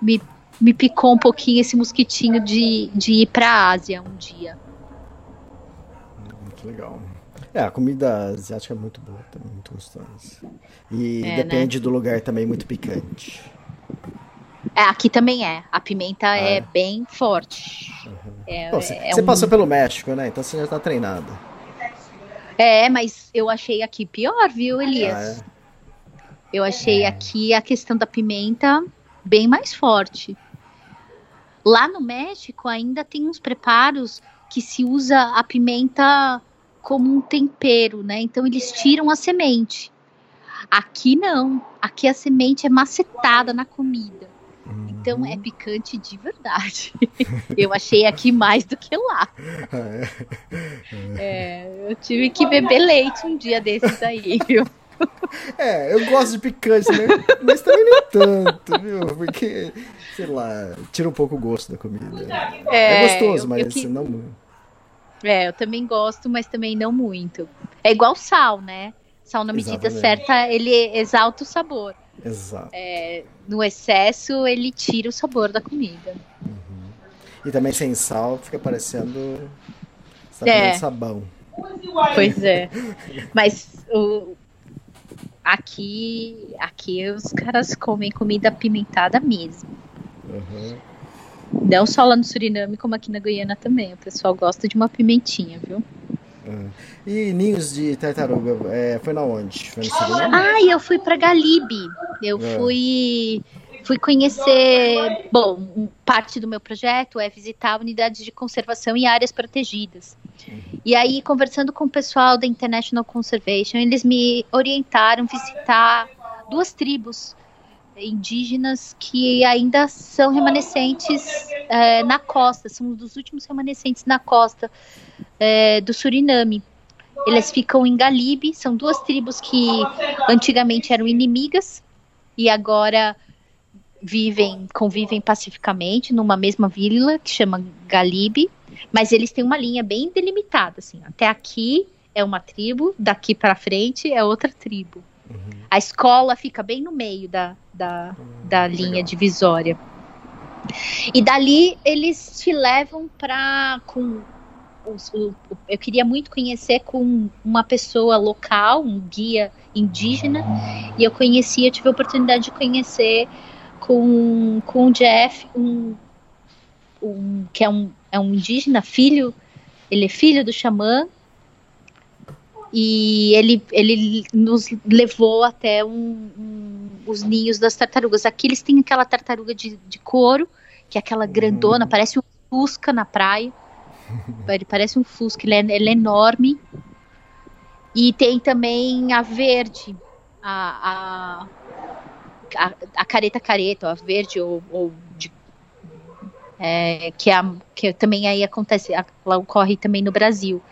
me, me picou um pouquinho esse mosquitinho de, de ir para a Ásia um dia muito legal. É, a comida asiática é muito boa também, muito gostosa. E é, depende né? do lugar também, muito picante. É, aqui também é. A pimenta ah, é, é, bem forte. Uhum. É, você, é você um... passou pelo México, né? Então você já tá treinada. É, mas eu achei aqui pior, viu, Elias? Ah, é? eu achei aqui a questão da pimenta bem mais forte. Lá no México ainda tem uns preparos que se usa a pimenta como um tempero, né? Então eles tiram a semente. Aqui não. Aqui a semente é macetada na comida. Então é picante de verdade. eu achei aqui mais do que lá. É, eu tive que beber leite um dia desses aí, viu? É, eu gosto de picante, né? Mas também nem tanto, viu? Porque, sei lá, tira um pouco o gosto da comida. É, é gostoso, mas eu que... não muito. É, eu também gosto, mas também não muito. É igual sal, né? Sal na medida Exatamente. certa, ele exalta o sabor. Exato. É, no excesso, ele tira o sabor da comida. Uhum. E também sem sal, fica parecendo é. sabão. Pois é. Mas o, aqui, aqui os caras comem comida apimentada mesmo. Uhum. Não só lá no Suriname, como aqui na Guiana também. O pessoal gosta de uma pimentinha, viu? Ah. E ninhos de tartaruga, é, foi na onde? Foi no Suriname? Ah, eu fui para Galibe. Eu é. fui fui conhecer. Bom, parte do meu projeto é visitar unidades de conservação em áreas protegidas. E aí, conversando com o pessoal da International Conservation, eles me orientaram a visitar duas tribos indígenas que ainda são remanescentes é, na costa, são um dos últimos remanescentes na costa é, do Suriname. Eles ficam em Galibe, são duas tribos que antigamente eram inimigas e agora vivem, convivem pacificamente numa mesma vila que chama Galibe, mas eles têm uma linha bem delimitada, assim, até aqui é uma tribo, daqui para frente é outra tribo. Uhum. A escola fica bem no meio da, da, da hum, linha divisória. E dali eles te levam para com eu queria muito conhecer com uma pessoa local, um guia indígena, e eu conheci, eu tive a oportunidade de conhecer com, com o Jeff, um, um, que é um, é um indígena, filho, ele é filho do xamã, e ele, ele nos levou até um, um, os ninhos das tartarugas. Aqui eles têm aquela tartaruga de, de couro, que é aquela grandona, uhum. parece um fusca na praia. Ele parece um fusca, ele é, ele é enorme. E tem também a verde, a, a, a, a careta careta, a verde ou, ou de, é, que, é, que também aí acontece, ela ocorre também no Brasil.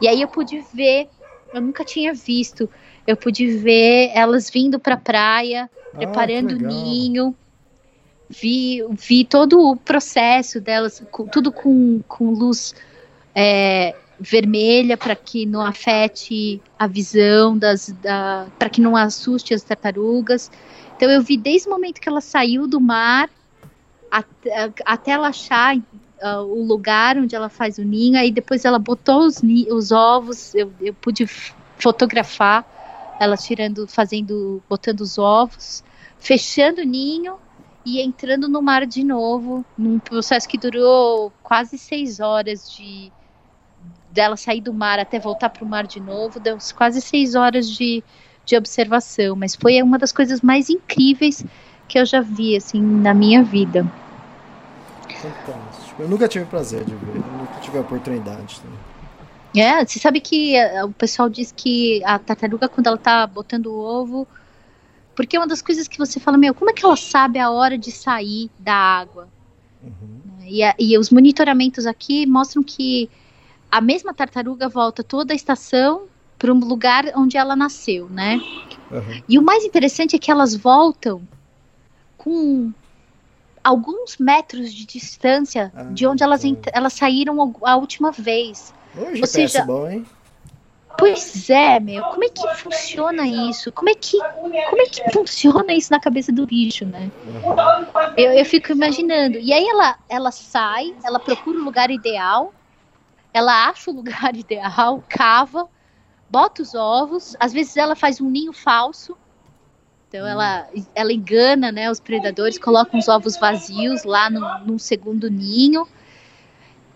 E aí eu pude ver eu nunca tinha visto. Eu pude ver elas vindo para a praia, ah, preparando o ninho. Vi, vi todo o processo delas, tudo com, com luz é, vermelha para que não afete a visão das da, para que não assuste as tartarugas. Então eu vi desde o momento que ela saiu do mar até, até ela achar uh, o lugar onde ela faz o ninho, aí depois ela botou os, os ovos, eu, eu pude fotografar ela tirando, fazendo, botando os ovos, fechando o ninho e entrando no mar de novo, num processo que durou quase seis horas de dela sair do mar até voltar para o mar de novo, deu quase seis horas de, de observação, mas foi uma das coisas mais incríveis que eu já vi assim na minha vida. Fantástico. Eu nunca tive o prazer de ver, eu nunca tive a oportunidade. Também. É, você sabe que eh, o pessoal diz que a tartaruga, quando ela tá botando o ovo. Porque é uma das coisas que você fala, meu, como é que ela sabe a hora de sair da água? Uhum. E, e os monitoramentos aqui mostram que a mesma tartaruga volta toda a estação para um lugar onde ela nasceu, né? Uhum. E o mais interessante é que elas voltam com alguns metros de distância ah, de onde elas, elas saíram a última vez. Hoje Ou seja, bom, hein? Pois é, meu. Como é que funciona isso? Como é que, como é que funciona isso na cabeça do bicho, né? Uhum. Eu, eu fico imaginando. E aí ela, ela sai, ela procura o lugar ideal, ela acha o lugar ideal, cava, bota os ovos. Às vezes ela faz um ninho falso. Então hum. ela, ela engana né, os predadores, coloca uns ovos vazios lá no, num segundo ninho.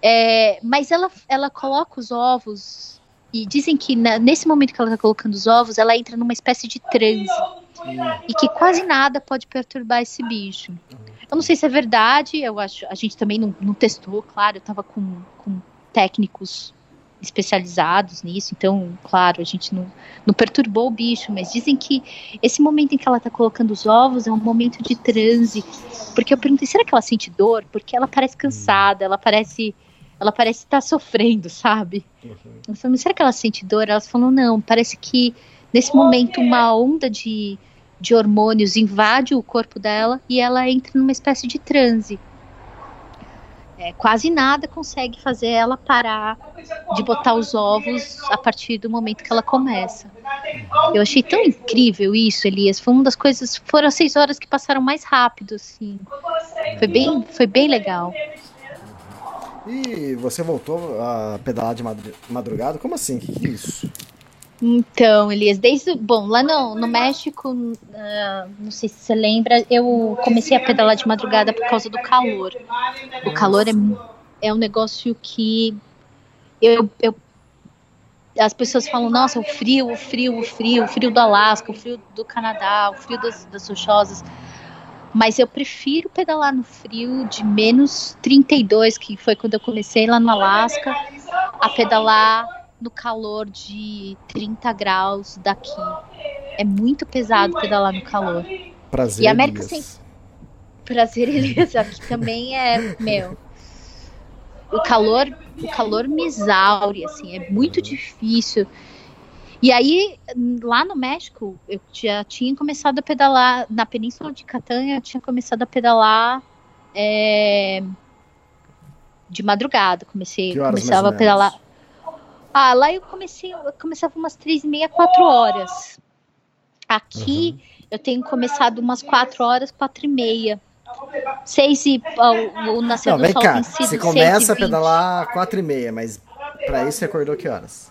É, mas ela, ela coloca os ovos e dizem que na, nesse momento que ela está colocando os ovos, ela entra numa espécie de transe e que quase nada pode perturbar esse bicho. Eu não sei se é verdade, eu acho. A gente também não, não testou, claro. Eu estava com, com técnicos especializados nisso, então, claro, a gente não, não perturbou o bicho, mas dizem que esse momento em que ela está colocando os ovos é um momento de transe. Porque eu perguntei, será que ela sente dor? Porque ela parece cansada, ela parece ela parece estar tá sofrendo, sabe? Uhum. Eu falei, será que ela sente dor? Elas falam, não, parece que nesse momento uma onda de, de hormônios invade o corpo dela e ela entra numa espécie de transe. É, quase nada consegue fazer ela parar de botar os ovos a partir do momento que ela começa. Eu achei tão incrível isso, Elias. Foi uma das coisas. Foram as seis horas que passaram mais rápido, assim. Foi bem, foi bem legal. E você voltou a pedalar de madrugada? Como assim? O que, que é isso? Então, Elias, desde. Bom, lá no, no México, uh, não sei se você lembra, eu comecei a pedalar de madrugada por causa do calor. O calor é, é um negócio que. Eu, eu, as pessoas falam, nossa, o frio, o frio, o frio, o frio do Alasca, o frio do Canadá, o frio das, das rochosas. Mas eu prefiro pedalar no frio de menos 32, que foi quando eu comecei lá no Alasca, a pedalar no calor de 30 graus daqui. É muito pesado pedalar no calor. Prazer, e a América sem prazer, Elias, aqui também é, meu. O calor, o calor me exaure, assim, é muito difícil. E aí, lá no México, eu já tinha começado a pedalar, na Península de Catanha, eu tinha começado a pedalar é, de madrugada. Comecei, começava a pedalar. Ah, lá eu comecei, eu começava umas três e meia, quatro horas. Aqui uhum. eu tenho começado umas quatro horas, quatro e meia. Seis e o, o nascer Não, do vem sol cá, Você começa a pedalar quatro e meia, mas para isso você acordou que horas?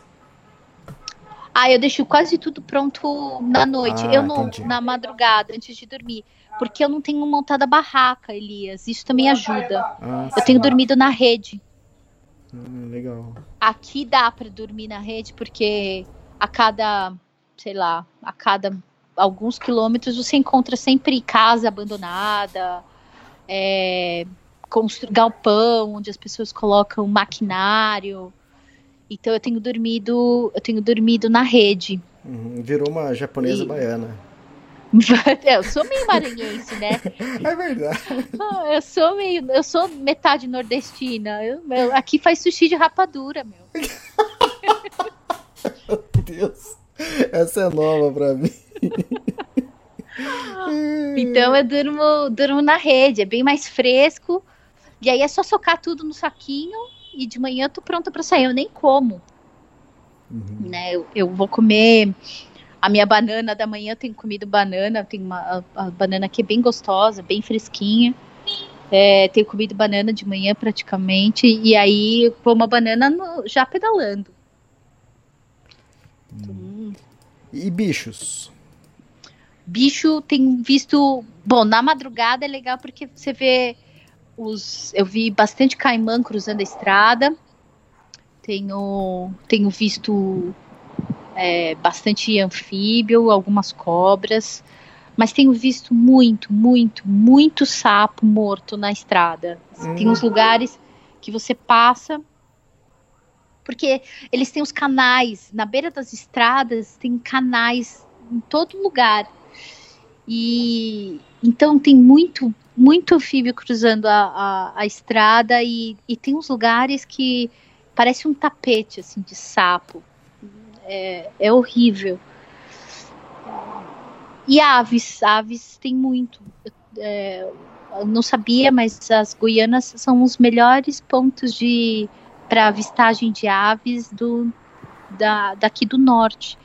Ah, eu deixo quase tudo pronto na noite. Ah, eu não, entendi. na madrugada, antes de dormir. Porque eu não tenho montada barraca, Elias. Isso também ajuda. Ah, eu sim. tenho dormido na rede. Ah, legal. Aqui dá para dormir na rede, porque a cada, sei lá, a cada alguns quilômetros você encontra sempre casa abandonada, é, galpão onde as pessoas colocam maquinário. Então eu tenho dormido, eu tenho dormido na rede. Uhum, virou uma japonesa e... baiana. É, eu sou meio maranhense, né? É verdade. Eu sou meio, eu sou metade nordestina. Eu, eu, aqui faz sushi de rapadura, meu. meu Deus, essa é nova pra mim. então eu durmo, durmo na rede, é bem mais fresco. E aí é só socar tudo no saquinho e de manhã eu tô pronta para sair. Eu nem como. Né? Eu, eu vou comer a minha banana da manhã, eu tenho comido banana, tem uma a, a banana aqui é bem gostosa, bem fresquinha. É, tenho comido banana de manhã praticamente, e aí como uma banana no- já pedalando. E bichos? bicho tem visto. Bom, na madrugada é legal porque você vê os. Eu vi bastante caimã cruzando a estrada. Tenho, tenho visto é, bastante anfíbio, algumas cobras. Mas tenho visto muito, muito, muito sapo morto na estrada. Tem uns lugares que você passa. Porque eles têm os canais. Na beira das estradas, tem canais em todo lugar. E então tem muito, muito anfíbio cruzando a, a, a estrada e, e tem uns lugares que parece um tapete assim de sapo. É, é horrível. E aves, aves tem muito. É, eu não sabia, mas as Guianas são os melhores pontos de para avistagem de aves do da, daqui do norte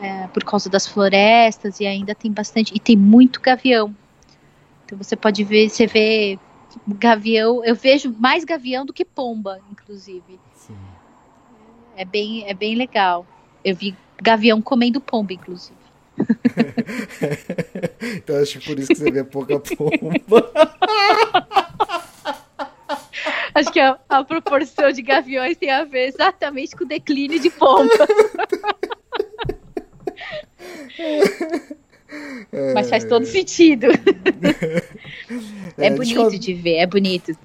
é, por causa das florestas e ainda tem bastante e tem muito gavião. Então você pode ver, você vê gavião, eu vejo mais gavião do que pomba, inclusive. É bem, é bem legal. Eu vi gavião comendo pomba, inclusive. então acho que por isso que você vê pouca pomba. Acho que a, a proporção de gaviões tem a ver exatamente com o declínio de pomba. Mas faz todo sentido. É, É, bonito eu- de ver, é bonito.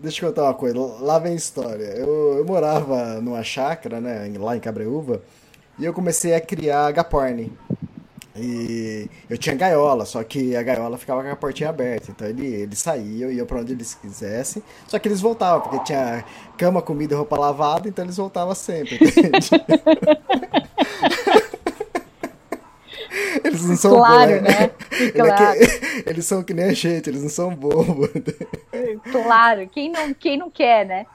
Deixa eu contar uma coisa, lá vem a história. Eu, eu morava numa chácara, né, lá em Cabreúva, e eu comecei a criar agaporne. E eu tinha gaiola, só que a gaiola ficava com a portinha aberta. Então ele, eles saíam, iam pra onde eles quisessem. Só que eles voltavam, porque tinha cama, comida e roupa lavada, então eles voltavam sempre, entende? Eles não são Claro, bobos, né? Ele é Claro. que- eles são que nem a gente, eles não são bobos. Claro, quem não, quem não quer, né?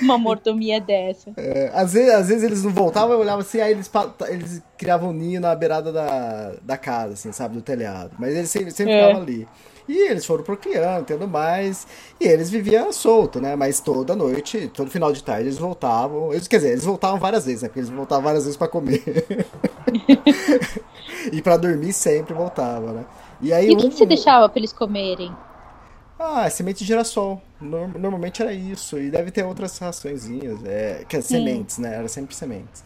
Uma mordomia dessa. É, às, vezes, às vezes eles não voltavam, eu olhava assim, aí eles, eles criavam um ninho na beirada da, da casa, assim, sabe, do telhado. Mas eles sempre, sempre É. ficavam ali. E eles foram procriando, tendo mais. E eles viviam solto, né? Mas toda noite, todo final de tarde, eles voltavam. Eles, quer dizer, eles voltavam várias vezes, né? Porque eles voltavam várias vezes pra comer. e pra dormir sempre voltava, né? E aí E o que, um- que você deixava pra eles comerem? ah, semente de girassol. Norm- normalmente era isso. E deve ter outras raçõezinhas. É, que é sementes, né? Era sempre sementes.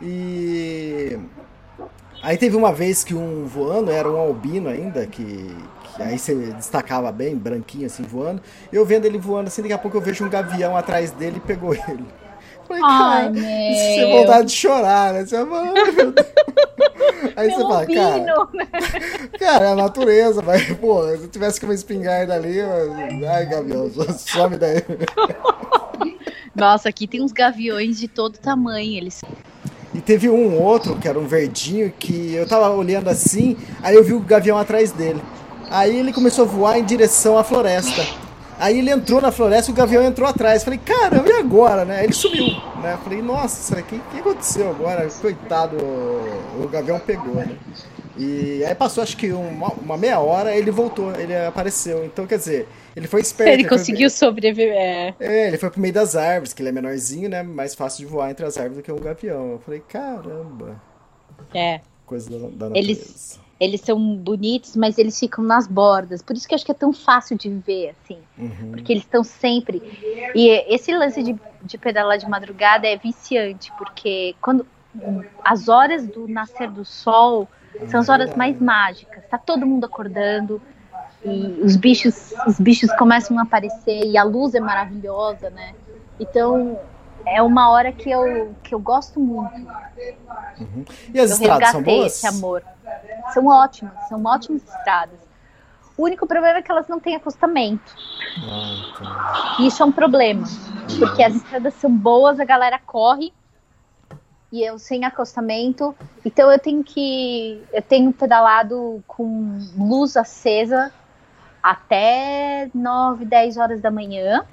E. Aí teve uma vez que um voando, era um albino ainda, que, que aí você destacava bem, branquinho assim, voando. Eu vendo ele voando assim, daqui a pouco eu vejo um gavião atrás dele e pegou ele. Falei, Ai, cara, meu. você tem vontade de chorar, né? Você fala, "Ai, meu Deus." Aí você Meu fala, cara, né? Cara, é a natureza, vai. Pô, se eu tivesse com uma espingarda ali, eu... ai, Gabriel, some daí. Nossa, aqui tem uns gaviões de todo tamanho. Eles E teve um outro, que era um verdinho, que eu tava olhando assim, aí eu vi o gavião atrás dele. Aí ele começou a voar em direção à floresta. Aí ele entrou na floresta e o gavião entrou atrás. Falei, caramba, e agora, né? Ele sumiu, né? Falei, nossa, o que, que aconteceu agora? Coitado, o, o gavião pegou, né? E aí passou acho que uma, uma meia hora, ele voltou, ele apareceu. Então, quer dizer, ele foi esperto. Ele conseguiu sobreviver. É. É, ele foi pro meio das árvores, que ele é menorzinho, né? Mais fácil de voar entre as árvores do que um gavião. Eu falei, caramba, é. coisa da, da natureza. Eles, eles são bonitos, mas eles ficam nas bordas. Por isso que eu acho que é tão fácil de ver, assim. Uhum. Porque eles estão sempre. E esse lance de, de pedalar de madrugada é viciante, porque quando as horas do nascer do sol são as horas mais mágicas. Tá todo mundo acordando e os bichos, os bichos começam a aparecer e a luz é maravilhosa, né? Então é uma hora que eu, que eu gosto muito. E as eu estradas são boas? esse amor. São ótimas, são ótimas estradas. O único problema é que elas não têm acostamento. Ah, tá. Isso é um problema. Porque as estradas são boas, a galera corre. E eu sem acostamento. Então eu tenho que. Eu tenho pedalado com luz acesa até 9, 10 horas da manhã.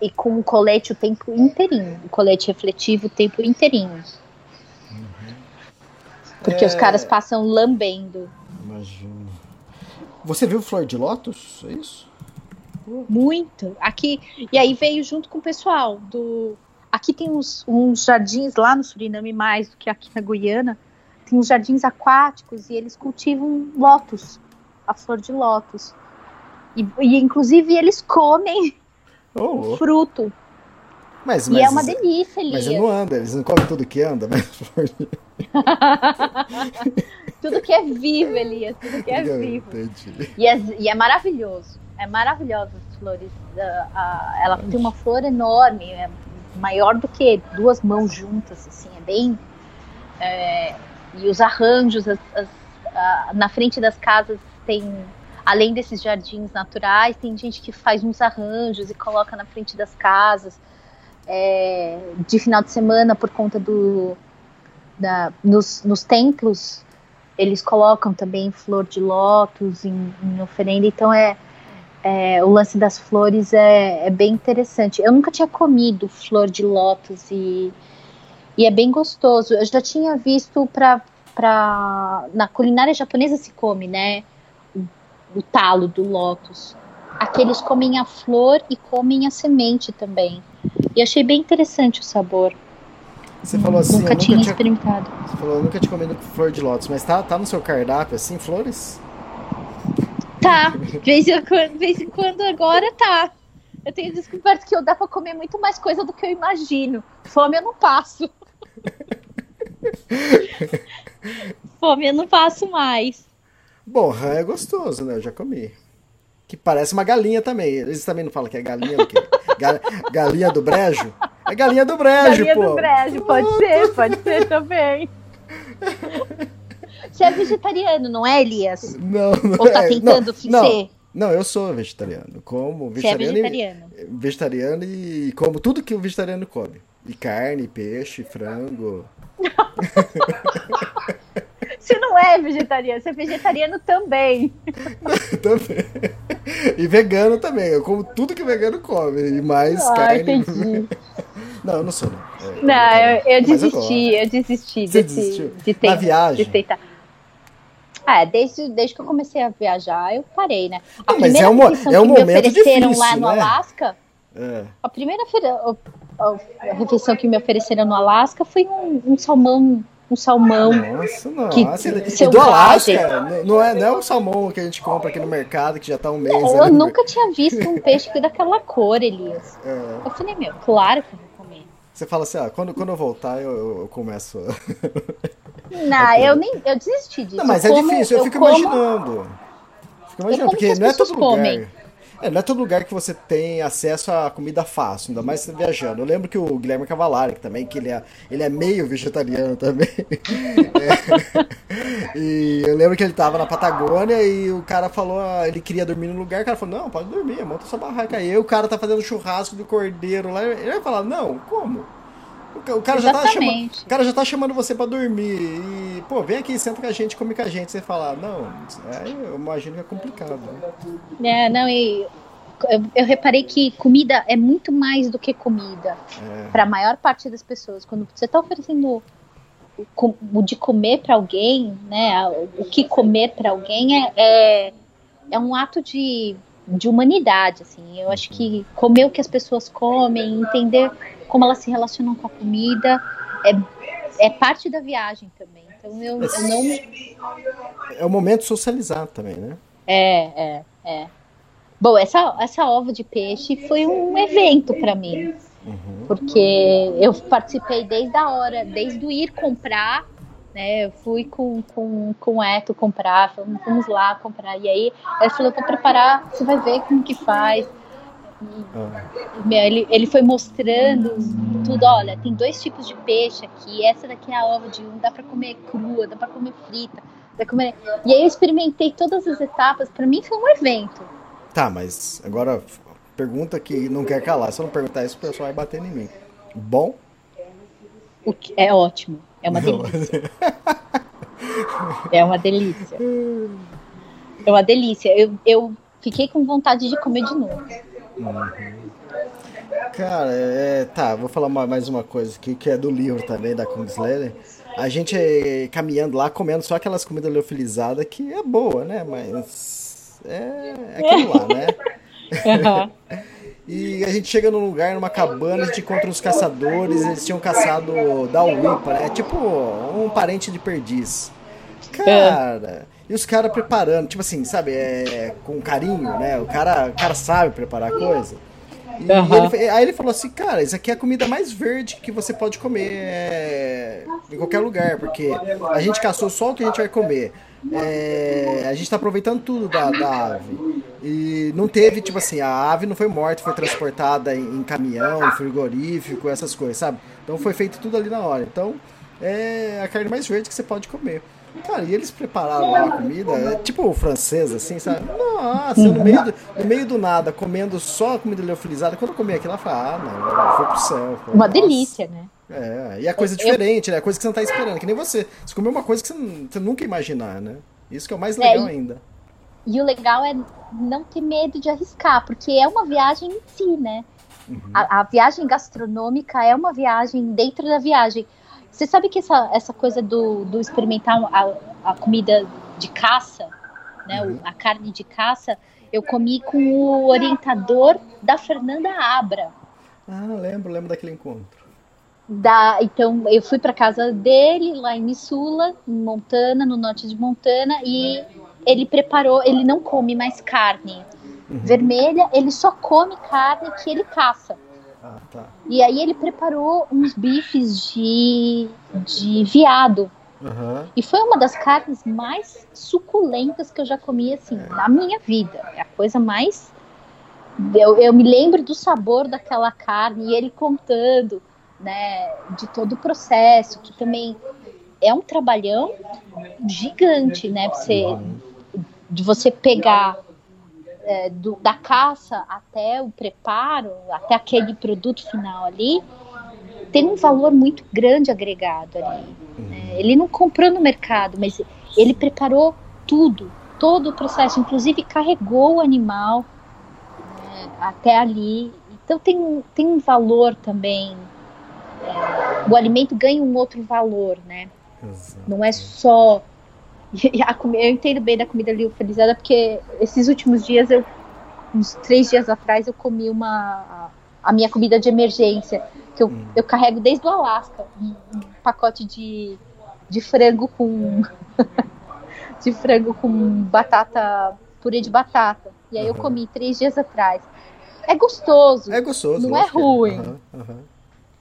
e com o colete o tempo inteirinho, o colete refletivo o tempo inteirinho. Porque É. os caras passam lambendo. Imagina. Você viu flor de lótus? É isso? Muito. Aqui, e aí veio junto com o pessoal do. Aqui tem uns, uns jardins lá no Suriname, mais do que aqui na Guiana. Tem uns jardins aquáticos e eles cultivam lótus, a flor de lótus. E, e, inclusive eles comem Oh, fruto. Mas, e mas, é uma delícia, mas Elias. ele não anda, eles não comem tudo que anda, mas Tudo que é vivo, Elias. Tudo que é vivo. Entendi. E é, e é maravilhoso. É maravilhosa as flores. Ah, ah, ela tem uma flor enorme, é maior do que duas mãos juntas, assim, é bem. é, e os arranjos, as- as- ah, na frente das casas tem, além desses jardins naturais, tem gente que faz uns arranjos e coloca na frente das casas. É, de final de semana, por conta do. Da, nos, nos templos, eles colocam também flor de lótus em, em oferenda, então é, é, o lance das flores é, é bem interessante. Eu nunca tinha comido flor de lótus e, e é bem gostoso. Eu já tinha visto para pra na culinária japonesa se come, né? O, talo do lótus. Aqui eles comem a flor e comem a semente também. E achei bem interessante o sabor. Você falou assim, nunca nunca tinha, experimentado. você falou, eu nunca tinha comido flor de lótus, mas tá, tá no seu cardápio assim, flores? Tá, de vez em quando, vez em quando agora tá. Eu tenho descoberto que eu dá pra comer muito mais coisa do que eu imagino. Fome eu não passo. Fome eu não passo mais. Bom, rã é gostoso, né? Eu já comi. Que parece uma galinha também. Eles também não falam que é galinha do quê? Ga- galinha do brejo? É galinha do brejo, Galinha pô. do brejo, pode ser, pode ser também. Você é vegetariano, não é, Elias? Não, não Ou tá é. tentando não, não, ser? não, eu sou vegetariano. Como Você é vegetariano, vegetariano. E, vegetariano e como tudo que o vegetariano come. E carne, peixe, frango. Você não é vegetariano, você é vegetariano também. também. E vegano também. Eu como tudo que vegano come. E mais Ah, carne. entendi. Não, eu não sou, não. É, Não, eu, eu eu desisti, eu desisti Você desse, desistiu? de, Na tentar, viagem? de tentar. Ah, desde, desde que eu comecei a viajar, eu parei, né? A Não, mas é um refeição é um que me momento ofereceram lá difícil, no né? Alasca, É. a primeira o- o- a refeição que me ofereceram no Alasca foi um, um salmão, um salmão. Nossa, Que nossa. E do selvagem. Alasca, n- não é, não é o salmão que a gente compra aqui no mercado, que já tá um mês. Eu ali no nunca tinha visto um peixe daquela cor, Elias. É. Eu falei, meu, claro que eu vou comer. Você fala assim, ah, quando, quando eu voltar, eu, eu- eu começo. Não, eu nem eu desisti disso. Não, mas Eu é como- difícil, eu, fico como- imaginando. Fico imaginando, que porque não é todo lugar. É, não é todo lugar que você tem acesso a comida fácil, ainda mais viajando. Eu lembro que o Guilherme Cavalari, que também, que ele é, ele é meio vegetariano também. É. E eu lembro que ele tava na Patagônia e o cara falou, ah, ele queria dormir no lugar, o cara falou, não, pode dormir, monta sua barraca aí. E o cara tá fazendo churrasco do cordeiro lá, ele vai falar, não, como? O ca- O cara, já tá chamando, o cara já tá chamando você pra dormir. E, pô, vem aqui, senta com a gente, come com a gente. Você fala, não, aí eu imagino que é complicado. Né? É, não, e eu, eu reparei que comida é muito mais do que comida É. para a maior parte das pessoas. Quando você está oferecendo o, o de comer para alguém, né, o que comer para alguém é, é, é um ato de, de humanidade, assim. Eu acho que comer o que as pessoas comem, entender como elas se relacionam com a comida, é, é parte da viagem também. Então eu, eu não É o momento de socializar também, né? É, é, é. Bom, essa, essa ova de peixe foi um evento para mim. Porque eu participei desde a hora, desde o ir comprar, né? Eu fui com, com, com o Eto comprar, vamos, vamos lá comprar. E aí ele falou, vou preparar, você vai ver como que faz. E, ele, ele foi mostrando tudo, olha, tem dois tipos de peixe aqui, essa daqui é a ova de um, dá para comer crua, dá para comer frita. dá pra comer... E aí eu experimentei todas as etapas, para mim foi um evento. Tá, mas agora pergunta que não quer calar. Se eu não perguntar isso, o pessoal vai bater em mim. Bom? O que é ótimo, é uma delícia. É uma delícia. É uma delícia. Eu, eu fiquei com vontade de comer de novo. Cara, é, tá, vou falar mais uma coisa aqui, que é do livro também, da Kungsleder. A gente é, caminhando lá, comendo só aquelas comidas leofilizadas, que é boa, né? Mas é, é aquilo lá, né? E a gente chega num lugar, numa cabana, a gente encontra uns caçadores, eles tinham caçado da Uipa, né? Tipo um parente de perdiz. Cara, e os caras preparando, tipo assim, sabe, é, com carinho, né? O cara, o cara sabe preparar coisa. E Aham. ele aí ele falou assim, cara, isso aqui é a comida mais verde que você pode comer é, em qualquer lugar, porque a gente caçou só o que a gente vai comer. É, a gente tá aproveitando tudo da, da ave. E não teve, tipo assim, a ave não foi morta, foi transportada em, em caminhão, frigorífico, essas coisas, sabe? Então foi feito tudo ali na hora. Então é a carne mais verde que você pode comer. Cara, e eles prepararam lá a comida, é tipo francês, assim, sabe? Nossa, eu no meio, do, no meio do nada, comendo só comida leofilizada, quando eu comi aquilo, eu falei, ah, não, foi pro céu. Foi, Uma nossa. delícia, né? É, e é coisa Eu- diferente, né? Coisa que você não tá esperando, que nem você. Você comeu uma coisa que você, não- você nunca ia imaginar, né? Isso que é o mais É, legal e- ainda. E o legal é não ter medo de arriscar, porque é uma viagem em si, né? A, a viagem gastronômica é uma viagem dentro da viagem. Você sabe que essa, essa coisa do, do experimentar a, a comida de caça, né? o- A carne de caça, eu comi com o orientador da Fernanda Abra. Ah, lembro, lembro daquele encontro. Da, então eu fui para casa dele lá em Missoula, em Montana, no norte de Montana, e ele preparou. Ele não come mais carne vermelha, ele só come carne que ele caça. Ah, tá. E aí ele preparou uns bifes de, de viado. Aham. E foi uma das carnes mais suculentas que eu já comi, assim, na minha vida. É a coisa mais. Eu, eu me lembro do sabor daquela carne e ele contando, né, de todo o processo, que também é um trabalhão gigante, né, você, de você pegar é, do- da caça até o preparo, até aquele produto final ali, tem um valor muito grande agregado ali. né? Ele não comprou no mercado, mas ele preparou tudo, todo o processo, inclusive carregou o animal né, até ali. Então tem, um- tem um valor também. é, o alimento ganha um outro valor, né? Exato. Não é só. A comi- Eu entendo bem da comida liofilizada, porque esses últimos dias, eu, uns três dias atrás, eu comi uma. A minha comida de emergência, que eu, eu carrego desde o Alasca. Um, um pacote de, de frango com. de frango com batata. purê de batata. E aí eu Uhum. comi três dias atrás. É gostoso. É gostoso. Não é que ruim. Aham, aham.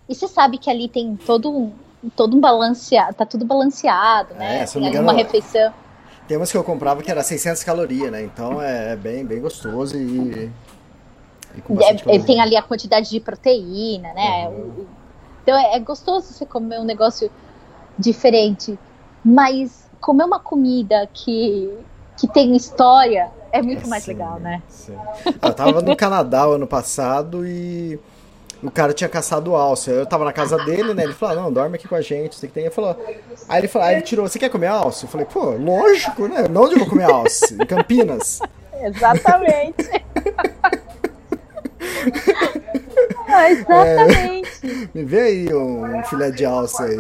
E você sabe que ali tem todo um. Todo um balanceado, tá tudo balanceado, né? É, se não me ali uma engano, refeição. Tem umas que eu comprava que era 600 calorias, né? Então é bem, bem gostoso e. e com É, caloria. tem ali a quantidade de proteína, né? Uhum. Então é, é gostoso você comer um negócio diferente. Mas comer uma comida que, que tem história é muito mais Sim, legal, né? sim. Eu tava no Canadá o ano passado e o cara tinha caçado alce. Eu tava na casa dele, né? Ele falou: ah, não, dorme aqui com a gente. Você que tem. Ele falou. Aí ele falou, aí ele tirou, você quer comer alce? Eu falei, pô, lógico, né? Onde eu vou comer alce? Em Campinas. Exatamente. Ah, exatamente. Me vê aí um filé de alce aí.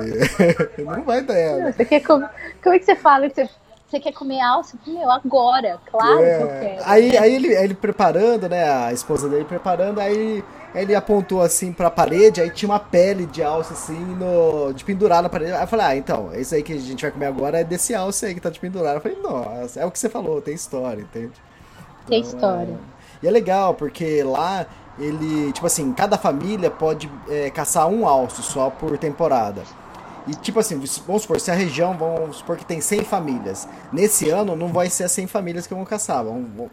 Não vai dar. né? Você quer comer... Como é que você fala? que Você, você quer comer alce? Meu, agora. Claro que eu É, quero. aí, aí ele, ele preparando, né? A esposa dele preparando, aí ele apontou assim pra parede, aí tinha uma pele de alce assim, no, de pendurar na parede. Aí eu falei, ah, então, esse aí que a gente vai comer agora é desse alce aí que tá de pendurar. Eu falei, nossa, é o que você falou, tem história, entende? Tem Então, história. E é legal, porque lá ele, tipo assim, cada família pode é, caçar um alce só por temporada. E tipo assim, vamos supor, se a região, vamos supor que tem 100 famílias. Nesse ano não vai ser as 100 famílias que vão caçar. Vão, vão-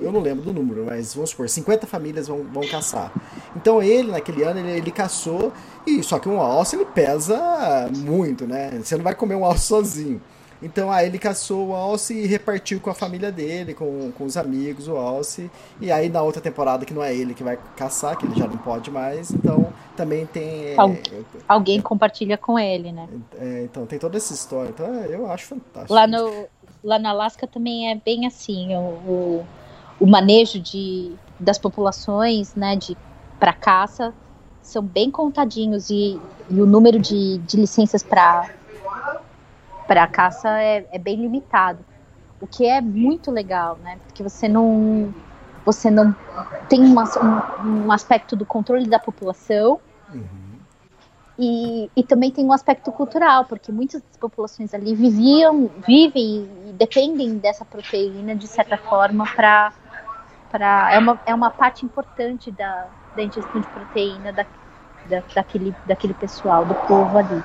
eu não lembro do número, mas vamos supor, 50 famílias vão, vão caçar. Então ele, naquele ano, ele, ele caçou, e só que um alce ele pesa muito, né? Você não vai comer um alce sozinho. Então aí ele caçou o alce e repartiu com a família dele, com, com os amigos, o alce. E aí na outra temporada, que não é ele que vai caçar, que ele já não pode mais, então também tem. Al- é, Alguém compartilha com ele, né? é, então tem toda essa história. Então é, eu acho fantástico. Lá no, lá no Alasca também é bem assim, o, o, o manejo de, das populações, né, de, para caça são bem contadinhos e, e o número de, de licenças para para caça é, é bem limitado, o que é muito legal, né? Porque você não você não tem uma, um, um, aspecto do controle da população uhum. e, e também tem um aspecto cultural, porque muitas das populações ali viviam, vivem e dependem dessa proteína de certa forma para para é uma, é uma parte importante da, da ingestão de proteína da, da, daquele, daquele pessoal, do povo ali.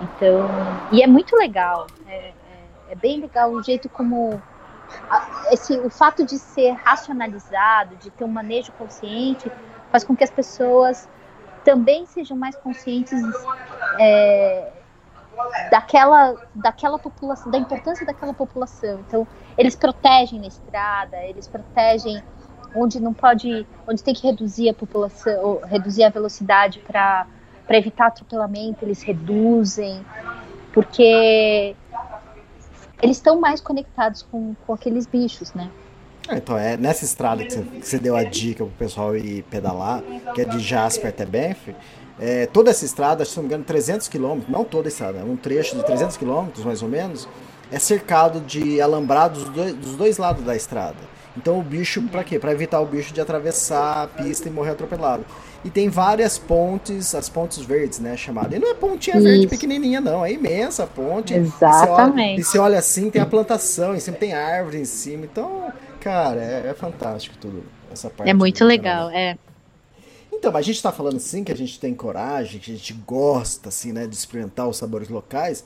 Então, e é muito legal, é, é, é bem legal o jeito como esse, o fato de ser racionalizado, de ter um manejo consciente, faz com que as pessoas também sejam mais conscientes é, daquela, daquela população, da importância daquela população. Então, eles protegem na estrada, eles protegem onde não pode, onde tem que reduzir a população, reduzir a velocidade para para evitar atropelamento, eles reduzem, porque eles estão mais conectados com, com aqueles bichos, né? É, então, é nessa estrada que você, que você, deu a dica pro pessoal ir pedalar, que é de Jasper até Banff, é, toda essa estrada, se não me engano, 300 quilômetros, não toda a estrada, um trecho de 300 quilômetros, mais ou menos, é cercado de alambrados dos dois, dos dois lados da estrada. Então o bicho, para quê? Para evitar o bicho de atravessar a pista e morrer atropelado. E tem várias pontes, as pontes verdes, né, chamada. E não é pontinha Isso. verde pequenininha não, é imensa a ponte. Exatamente. E você, olha, olha assim, tem a plantação, em cima tem árvore em cima. Então, cara, é, é fantástico tudo essa parte. É muito legal, é. Então, a gente está falando assim que a gente tem coragem, que a gente gosta assim, né, de experimentar os sabores locais,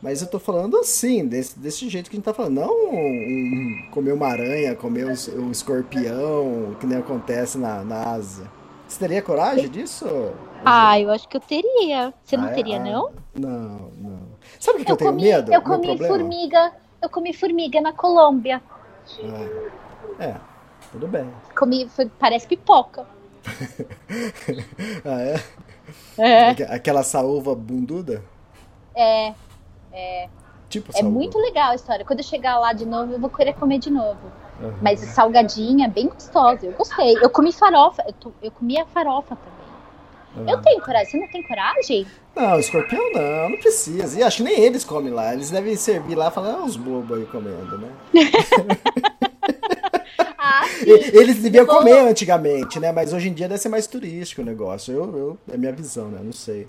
mas eu tô falando assim, desse, desse jeito que a gente tá falando. Não um, um, comer uma aranha, comer um, um, escorpião, que nem acontece na, na Ásia. Você teria coragem disso? Ah, eu acho que eu teria. Você não ah, é? teria, ah, não? Não, não. Sabe o que eu, eu tenho comi, medo? Eu comi formiga. Eu comi formiga na Colômbia. Ah, é, tudo bem. Comi, foi, parece pipoca. ah, é? É. Aquela saúva bunduda? É, é, tipo é muito legal a história. Quando eu chegar lá de novo, eu vou querer comer de novo. Uhum. Mas salgadinha, bem gostosa. Eu gostei. Eu comi farofa. Eu, tô, eu comi a farofa também. Uhum. Eu tenho coragem. Você não tem coragem? Não, escorpião não, não precisa. E acho que nem eles comem lá. Eles devem servir lá e falar, ah, os bobos aí comendo, né? ah, eles deviam comer antigamente, né? Mas hoje em dia deve ser mais turístico o negócio. Eu, eu, é minha visão, né? Não sei.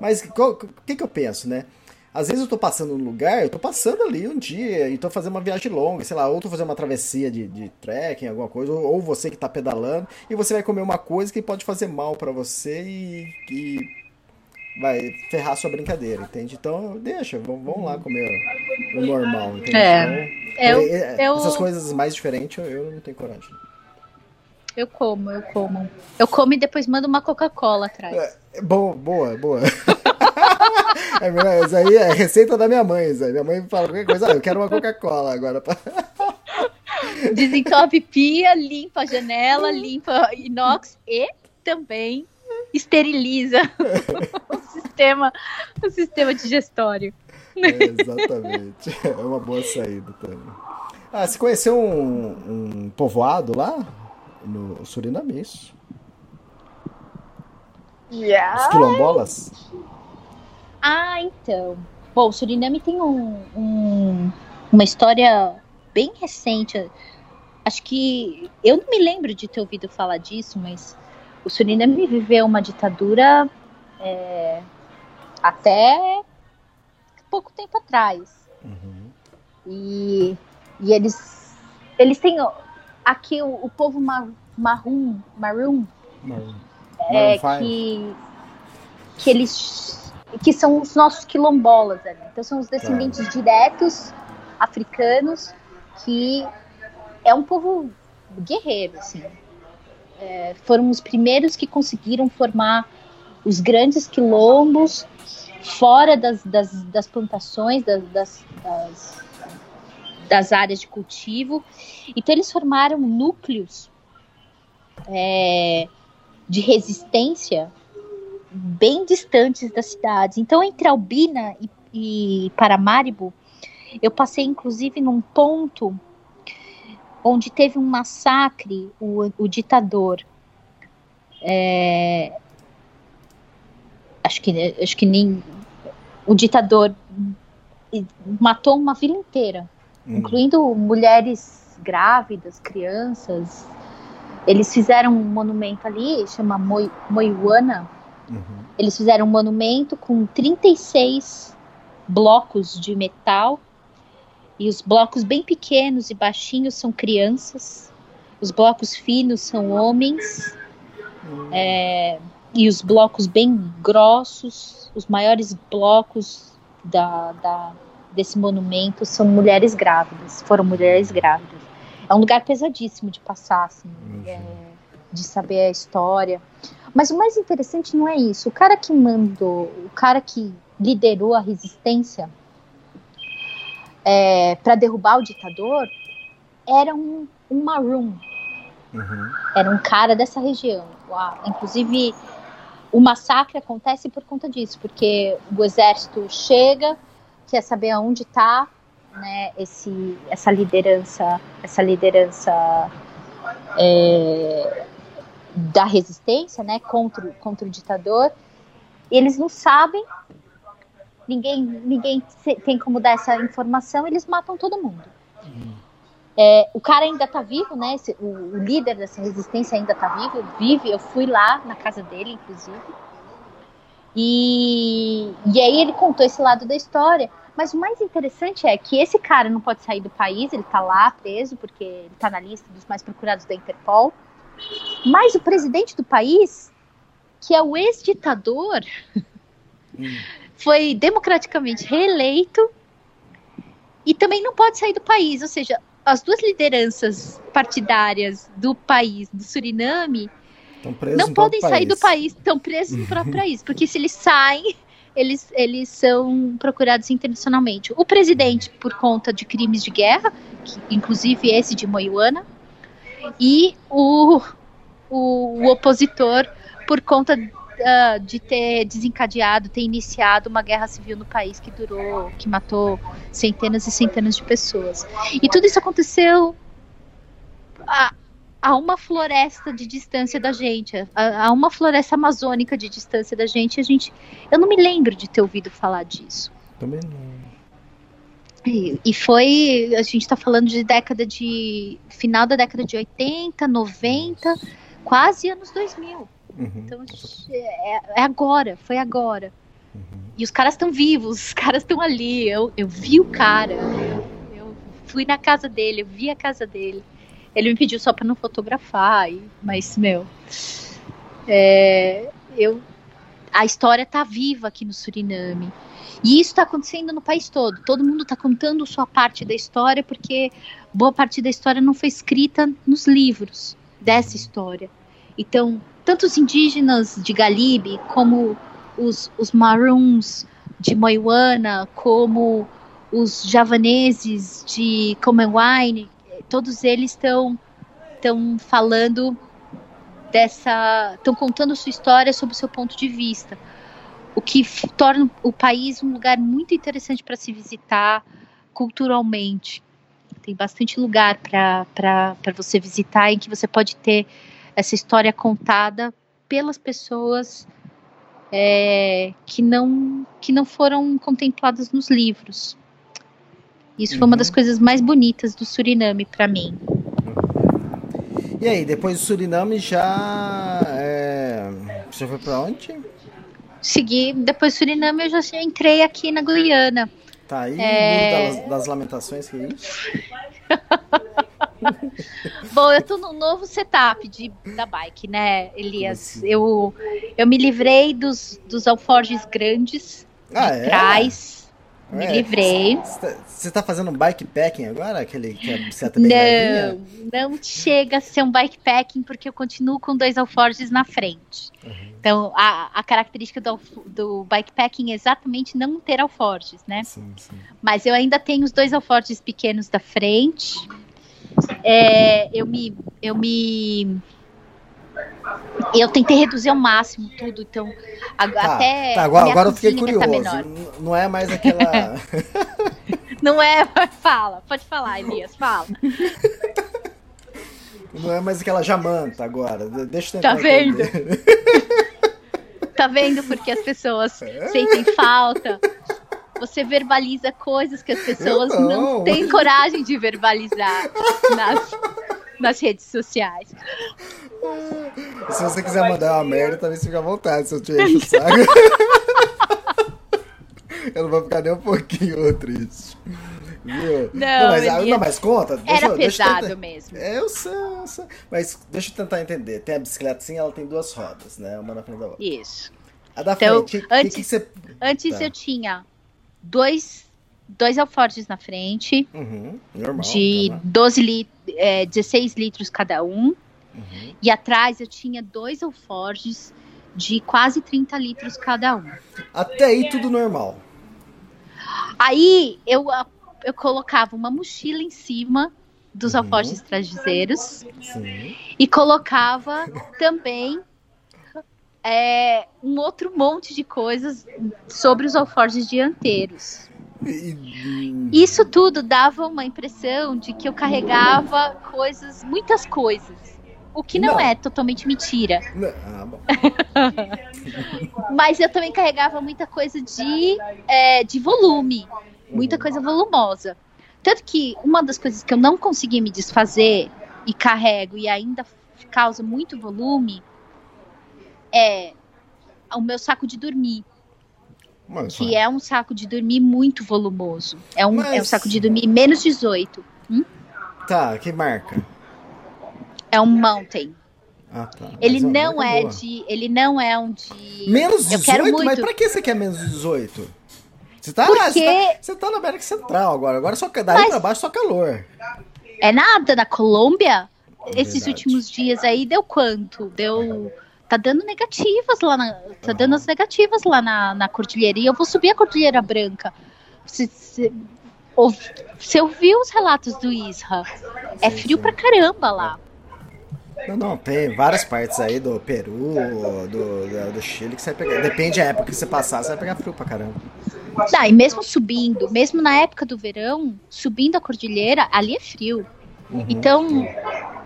Mas o que, que eu penso, né? Às vezes eu tô passando num lugar, eu tô passando ali um dia e tô fazendo uma viagem longa, sei lá, ou tô fazendo uma travessia de, de trekking, alguma coisa, ou, ou você que tá pedalando, e você vai comer uma coisa que pode fazer mal para você e, e vai ferrar sua brincadeira, entende? Então, deixa, vamos, lá comer o normal, entende? É, então, eu, é, eu, essas coisas mais diferentes eu, eu não tenho coragem. Eu como, eu como. Eu como e depois mando uma Coca-Cola atrás. É, boa, boa, boa. é, isso aí é receita da minha mãe. Aí. Minha mãe fala qualquer coisa, ah, eu quero uma Coca-Cola agora. Desentope pia, limpa a janela, limpa inox e também esteriliza o sistema, o sistema digestório. É, exatamente. É uma boa saída também. Ah, você conheceu um, um povoado lá? No Suriname, isso? Yeah. Os quilombolas? Ah, então. Bom, o Suriname tem um, um, uma história bem recente. Acho que. Eu não me lembro de ter ouvido falar disso, mas o Suriname viveu uma ditadura é, até pouco tempo atrás. Uhum. E, e eles, eles têm. Aqui o, o povo mar, maroon. É, que, que eles que são os nossos quilombolas ali. Então são os descendentes diretos africanos que é um povo guerreiro, assim. É, foram os primeiros que conseguiram formar os grandes quilombos fora das, das, das plantações, das, das, das, das, áreas de cultivo. Então eles formaram núcleos é, de resistência bem distantes das cidades. Então, entre Albina e, e Paramaribo, eu passei inclusive num ponto onde teve um massacre, o, o ditador É, acho que acho que nem o ditador matou uma vila inteira, hum. incluindo mulheres grávidas, crianças. Eles fizeram um monumento ali, chama Moiwana. Uhum. Eles fizeram um monumento com 36 blocos de metal. E os blocos bem pequenos e baixinhos são crianças. Os blocos finos são homens. É, e os blocos bem grossos, os maiores blocos da, da, desse monumento são mulheres grávidas, foram mulheres grávidas. É um lugar pesadíssimo de passar, assim, é, de saber a história. Mas o mais interessante não é isso. O cara que mandou, o cara que liderou a resistência é, para derrubar o ditador era um, um maroon. Uhum. Era um cara dessa região. Inclusive, o massacre acontece por conta disso, porque o exército chega, quer saber aonde está né, esse, essa liderança, essa liderança é, da resistência, né, contra, contra o ditador. Eles não sabem, ninguém, ninguém tem como dar essa informação, eles matam todo mundo. É, o cara ainda tá vivo, né? Esse, o, o, líder dessa resistência ainda tá vivo, vive. Eu fui lá na casa dele, inclusive. E, e aí ele contou esse lado da história. Mas o mais interessante é que esse cara não pode sair do país, ele tá lá preso, porque ele tá na lista dos mais procurados da Interpol. Mas o presidente do país, que é o ex-ditador, hum. Foi democraticamente reeleito e também não pode sair do país. Ou seja, as duas lideranças partidárias do país, do Suriname, não podem sair país. do país, estão presos no próprio país, porque se eles saem, eles, eles são procurados internacionalmente. O presidente, por conta de crimes de guerra, que, inclusive esse de Moiuana, e o, o, o opositor, por conta uh, de ter desencadeado, ter iniciado uma guerra civil no país que durou, que matou centenas e centenas de pessoas. E tudo isso aconteceu a, a uma floresta de distância da gente, a, a, uma floresta amazônica de distância da gente. A gente, eu não me lembro de ter ouvido falar disso. Também não. E, e foi, a gente está falando de década de final da década de 80, 90, quase anos 2000. Uhum. Então é, é, agora, foi agora. Uhum. E os caras estão vivos, os caras estão ali. Eu, eu vi o cara, eu fui na casa dele, eu vi a casa dele. Ele me pediu só para não fotografar, mas, meu, é, eu, a história tá viva aqui no Suriname. E isso está acontecendo no país todo. Todo mundo está contando sua parte da história, porque boa parte da história não foi escrita nos livros dessa história. Então, tanto os indígenas de Galibe, como os, os Maroons de Moiwana, como os javaneses de Commonwealth, todos eles estão estão falando dessa, estão contando sua história sob o seu ponto de vista, o que torna o país um lugar muito interessante para se visitar culturalmente. Tem bastante lugar para você visitar em que você pode ter essa história contada pelas pessoas é, que não que não foram contempladas nos livros. Isso uhum. foi uma das uhum. coisas mais bonitas do Suriname para mim. E aí, depois do Suriname já é... você foi para onde? Segui, depois do Suriname eu já entrei aqui na Guiana. Tá aí, é... das, das lamentações que é isso? Bom, eu tô num novo setup de, da bike, né, Elias? Assim? Eu, eu me livrei dos, dos alforjes grandes ah, de é? trás. Me é, livrei. Você tá fazendo bikepacking agora? Aquele que a bicicleta bem Não, não chega a ser um bikepacking porque eu continuo com dois alforjes na frente. Uhum. Então, a, a característica do, do bikepacking é exatamente não ter alforjes, né? Sim, sim. Mas eu ainda tenho os dois alforjes pequenos da frente é, eu me eu me eu tentei reduzir ao máximo tudo, então tá, até tá, agora, agora eu fiquei tá curioso. Tá não é mais aquela Não é, fala, pode falar, Elias, fala. Não é mais aquela jamanta agora. De- Deixa eu tentar Tá vendo? Tá vendo porque as pessoas sentem falta? Você verbaliza coisas que as pessoas Eu não. não. têm coragem de verbalizar nas, nas redes sociais. Se você quiser mandar uma merda, também fica à vontade, se eu te encho o saco. eu não vou ficar nem um pouquinho triste. Viu? Não, mas, ah, não, mas conta. Era eu- deixa eu pesado tentar- mesmo. É, eu sei, eu sei. Mas deixa eu tentar entender. Tem a bicicleta sim, ela tem duas rodas, né? Uma na frente da outra. Isso. A da Então, frente, antes- que, que você. Antes Tá. eu tinha dois, dois alforjes na frente, Uhum, normal. de tá lá. 12 lit é, 16 litros cada um. Uhum. E atrás eu tinha dois alforjes de quase 30 litros cada um. Até aí tudo normal. Aí eu, eu colocava uma mochila em cima dos Uhum. alforjes traseiros e colocava também é, um outro monte de coisas sobre os alforjes dianteiros. Isso tudo dava uma impressão de que eu carregava coisas, muitas coisas. O que não, Não. é totalmente mentira. Ah, bom. Mas eu também carregava muita coisa de, é, de volume, muita coisa volumosa. Tanto que uma das coisas que eu não consegui me desfazer e carrego e ainda causa muito volume é o meu saco de dormir, Mas, que é um saco de dormir muito volumoso. É um, Mas- é um saco de dormir menos 18. Tá, que marca? É um mountain. Ah, tá. Ele Mas não é boa. de. Ele não é um de. Menos Eu quero 18? muito. Mas pra que você quer menos 18? Você tá, Porque- você tá, você tá na América Central agora. Agora só daí Mas- pra baixo só calor. É nada, na Colômbia, É esses últimos dias aí deu quanto? Deu. Tá dando negativas lá na. Tá dando as negativas lá na, na cordilheira. E eu vou subir a Cordilheira Branca. Você, você, ouviu os relatos do Isra? É frio sim. pra caramba lá. Não, não, tem várias partes aí do Peru, do, do, do Chile que você vai pegar. Depende da época que você passar, você vai pegar frio pra caramba. Tá, e mesmo subindo, mesmo na época do verão, subindo a cordilheira, ali é frio. Uhum. Então,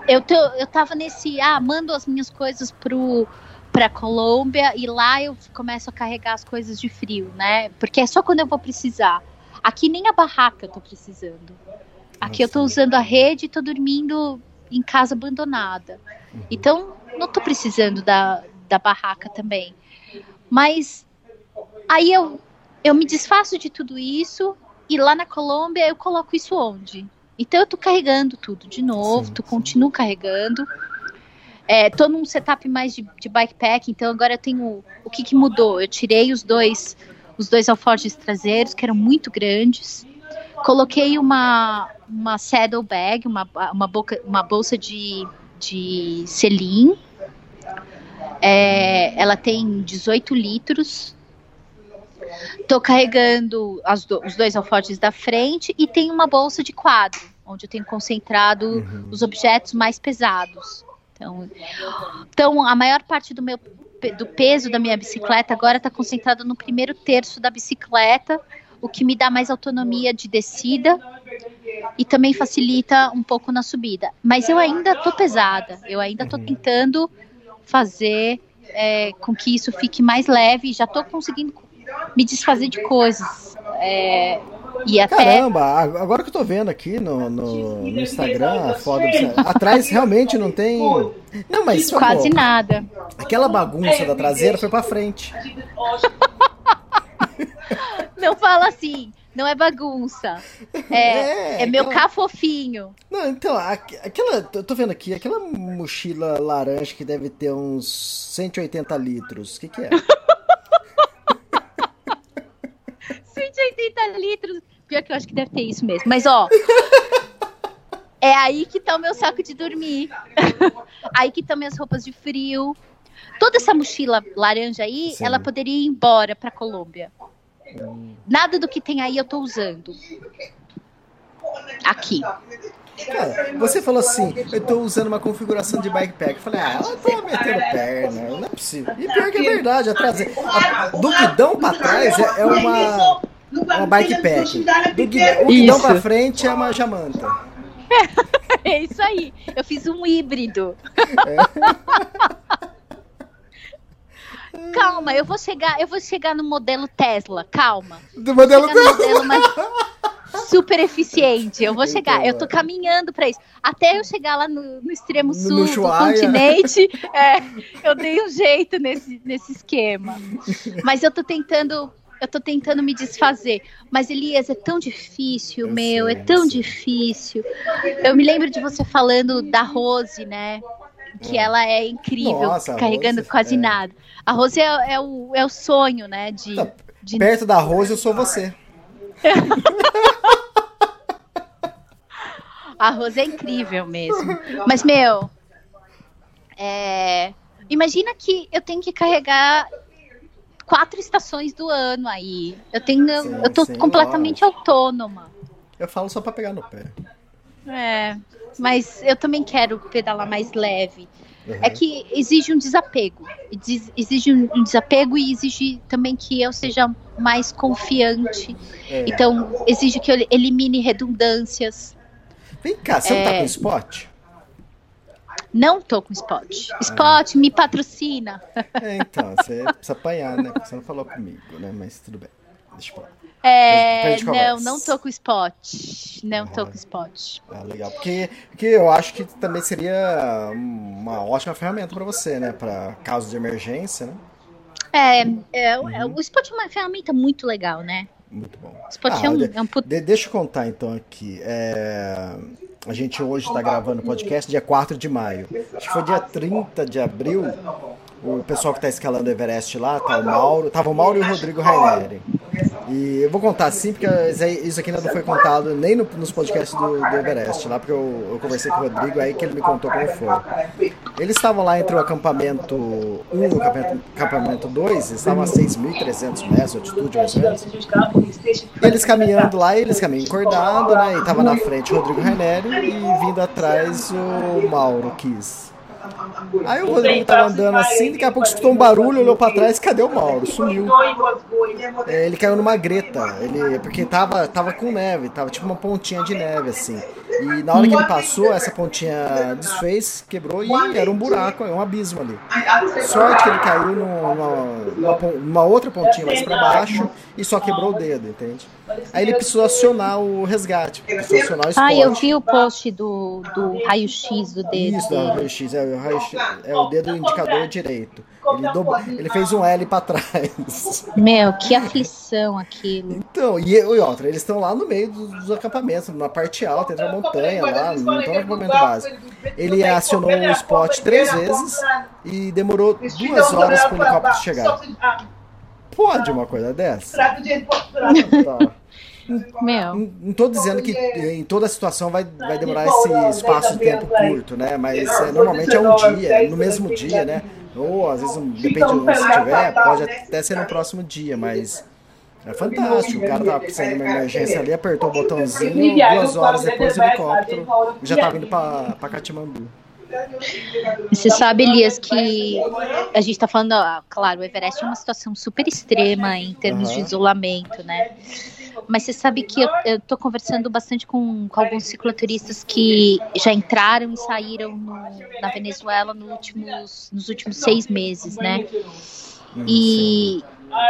eu, tô, eu tava nesse, ah, mando as minhas coisas pro, pra Colômbia e lá eu começo a carregar as coisas de frio, né? Porque é só quando eu vou precisar. Aqui nem a barraca eu tô precisando. Aqui eu tô Nossa. usando a rede e tô dormindo em casa abandonada. Uhum. Então, não tô precisando da, da barraca também. Mas aí eu, eu me desfaço de tudo isso e lá na Colômbia eu coloco isso onde? Então eu tô carregando tudo de novo, Sim, tu continuo carregando. É, tô num setup mais de, de bikepack, então agora eu tenho. O que, que mudou? Eu tirei os dois, os dois alforjes traseiros, que eram muito grandes. Coloquei uma, uma saddle bag, uma, uma, boca, uma bolsa de, de selim. É, ela tem 18 litros. Tô carregando do- os dois alforjes da frente e tem uma bolsa de quadro, onde eu tenho concentrado Uhum. os objetos mais pesados. Então, então a maior parte do meu do peso da minha bicicleta agora está concentrado no primeiro terço da bicicleta, o que me dá mais autonomia de descida e também facilita um pouco na subida. Mas eu ainda tô pesada, eu ainda tô tentando fazer é, com que isso fique mais leve. Já tô conseguindo me desfazer de coisas. É, e até Caramba, agora que eu tô vendo aqui no, no, no Instagram a foto do atrás realmente não tem. Não, mas quase pô, nada. aquela bagunça da traseira foi pra frente. Não fala assim, não é bagunça. É, é, meu aquela- cá fofinho. Não, então, aqu- aquela. Eu tô vendo aqui, aquela mochila laranja que deve ter uns 180 litros. O que, que é? 180 litros. Pior que eu acho que deve ter isso mesmo. Mas, ó. É aí que tá o meu saco de dormir. aí que estão minhas roupas de frio. Toda essa mochila laranja aí, Sim. ela poderia ir embora pra Colômbia. Nada do que tem aí eu tô usando. Aqui. Cara, você falou assim, eu tô usando uma configuração de bikepack. Eu falei, ah, ela tá metendo perna, não é possível. E pior que é verdade, a traseira. a- Do guidão pra trás é, é uma, uma bikepack. Do guidão, o guidão Isso. pra frente é uma jamanta. É isso aí. Eu fiz um híbrido. Calma, eu vou chegar, eu vou chegar no modelo Tesla. Calma. Do modelo Chegar no modelo mais super eficiente. Eu vou Então, chegar. Eu tô caminhando pra isso. Até eu chegar lá no, no extremo No- sul no do continente, é, eu dei um jeito nesse, nesse esquema. Mas eu tô tentando. Eu tô tentando me desfazer. Mas, Elias, é tão difícil, Eu meu, sei, é tão sei. difícil. Eu me lembro de você falando da Rose, né? Que É. ela é incrível, Nossa, carregando Rose, quase é. nada. A Rose é, é o, é o sonho, né? De, Tá, de Perto da Rose, eu sou você. A Rose é incrível mesmo. Mas, meu, é, imagina que eu tenho que carregar quatro estações do ano aí. Eu tenho. Sim, eu tô sim, completamente autônoma. Eu falo só pra pegar no pé. É. Mas eu também quero pedalar mais leve. Uhum. É que exige um desapego. Ex- Exige um desapego e exige também que eu seja mais confiante. É. Então, exige que eu elimine redundâncias. Vem cá, você não tá É. com spot? Não tô com spot. Spot, me patrocina. É, então, você precisa apanhar, né? Porque você não falou comigo, né? Mas tudo bem. Deixa eu falar. É, não, conversa. não tô com spot. Não tô Ah. com spot. Ah, legal. Porque, porque eu acho que também seria uma ótima ferramenta pra você, né? Pra casos de emergência, né? É, é, Uhum. é, o spot é uma ferramenta muito legal, né? Muito bom. O spot Ah, é um, de- é um put- De- deixa eu contar então aqui. É, A gente hoje está gravando o podcast dia 4 de maio. Acho que foi dia 30 de abril. O pessoal que está escalando o Everest lá, tá o Mauro. Tava o Mauro e o Rodrigo Raineri. E eu vou contar assim, porque isso aqui ainda não foi contado nem no- nos podcasts do, do Everest lá, porque eu, eu conversei com o Rodrigo aí que ele me contou como foi. Eles estavam lá entre o acampamento 1 e o acampamento, acampamento 2, eles estavam a 6.300 metros de altitude, mais ou menos. Eles caminhando lá, eles caminham encordado, né? E tava na frente o Rodrigo Rainério e vindo atrás o Mauro Kiss. Aí o Rodrigo tava andando assim, daqui a pouco escutou um barulho, olhou pra trás, cadê o Mauro? Sumiu. É, ele caiu numa greta, ele, porque tava, tava com neve, tava tipo uma pontinha de neve, assim. E na hora que ele passou, essa pontinha desfez, quebrou e era um buraco, um abismo ali. Sorte que ele caiu numa, numa, outra pontinha mais pra baixo e só quebrou o dedo, entende? Aí ele precisou acionar o resgate, precisou acionar o Ah, eu esporte. vi o post do, do raio-x do dedo Isso, não, raio-x, é, o raio-x, é o dedo indicador direito. Ele, dobrou- ele fez um L pra trás. Meu, que aflição aquilo. Então, e, e outra, eles estão lá no meio dos, dos acampamentos, na parte alta, entre a montanha lá, não estão no acampamento básico. Ele acionou o spot três vezes e demorou duas horas para o helicóptero chegar. Pode uma coisa dessa? Tá. Meu, Não tô dizendo que em toda situação vai, vai demorar esse espaço de tempo curto, né? Mas é, normalmente é um dia, no mesmo dia, né? Ou às vezes, depende de onde você estiver, pode até ser no próximo dia, mas é fantástico. O cara tava precisando de uma emergência ali, apertou o botãozinho, duas horas depois o helicóptero já tava indo pra, pra Katmandu. Você sabe, Elias, que a gente tá falando, ó, claro, o Everest é uma situação super extrema em termos de Aham. isolamento, né? Mas você sabe que eu, tô conversando bastante com, com alguns cicloturistas que já entraram e saíram no- na Venezuela no últimos, nos últimos seis meses, né? Hum, E,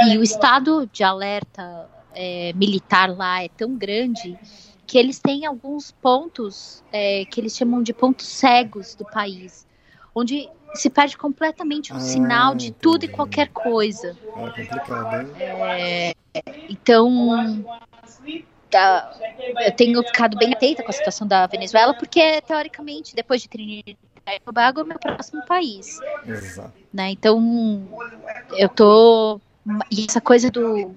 e o estado de alerta é, militar lá é tão grande que eles têm alguns pontos é, que eles chamam de pontos cegos do país, onde se perde completamente o Ah, sinal de tudo e entendi. qualquer coisa. É complicado, hein? Então, tá, eu tenho ficado bem atenta com a situação da Venezuela, porque teoricamente, depois de Trinidad e Tobago, é o meu próximo país. Exato. né? Então, eu tô. E essa coisa do,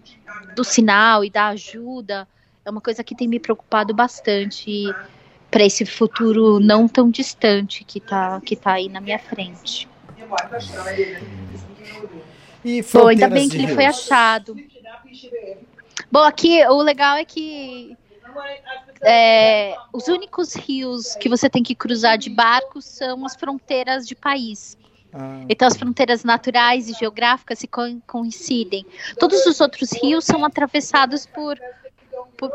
do sinal e da ajuda é uma coisa que tem me preocupado bastante para esse futuro não tão distante que tá, que tá aí na minha frente. E Bom, ainda bem que ele foi achado. Bom, aqui o legal é que é, os únicos rios que você tem que cruzar de barco são as fronteiras de país. Ah, Então as fronteiras naturais e geográficas se co- coincidem. Todos os outros rios são atravessados por,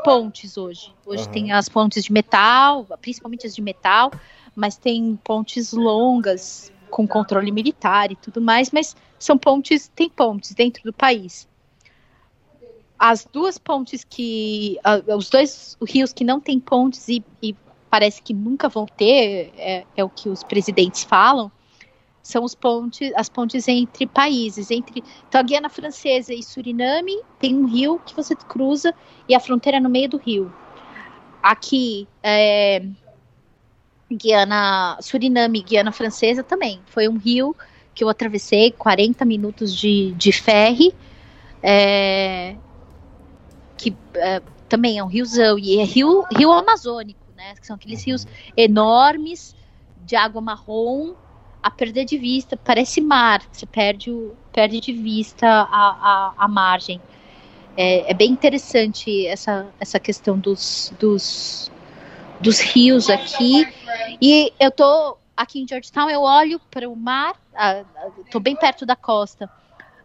pontes hoje. Hoje Aham. tem as pontes de metal, principalmente as de metal, mas tem pontes longas com controle militar e tudo mais, mas são pontes, tem pontes dentro do país. As duas pontes que, ah, os dois rios que não têm pontes e, e parece que nunca vão ter, é, é o que os presidentes falam, são os pontes, as pontes entre países, entre então a Guiana Francesa e Suriname tem um rio que você cruza e a fronteira é no meio do rio. Aqui, é, Guiana, Suriname e Guiana Francesa também. Foi um rio que eu atravessei 40 minutos de, de ferry, é, que é, também é um riozão, e é rio, rio amazônico, né? Que são aqueles rios enormes, de água marrom, a perder de vista, parece mar, você perde, o, perde de vista a, a, a margem. É, é bem interessante essa, essa questão dos, dos, dos rios aqui. E eu tô aqui em Georgetown, eu olho para o mar, tô bem perto da costa.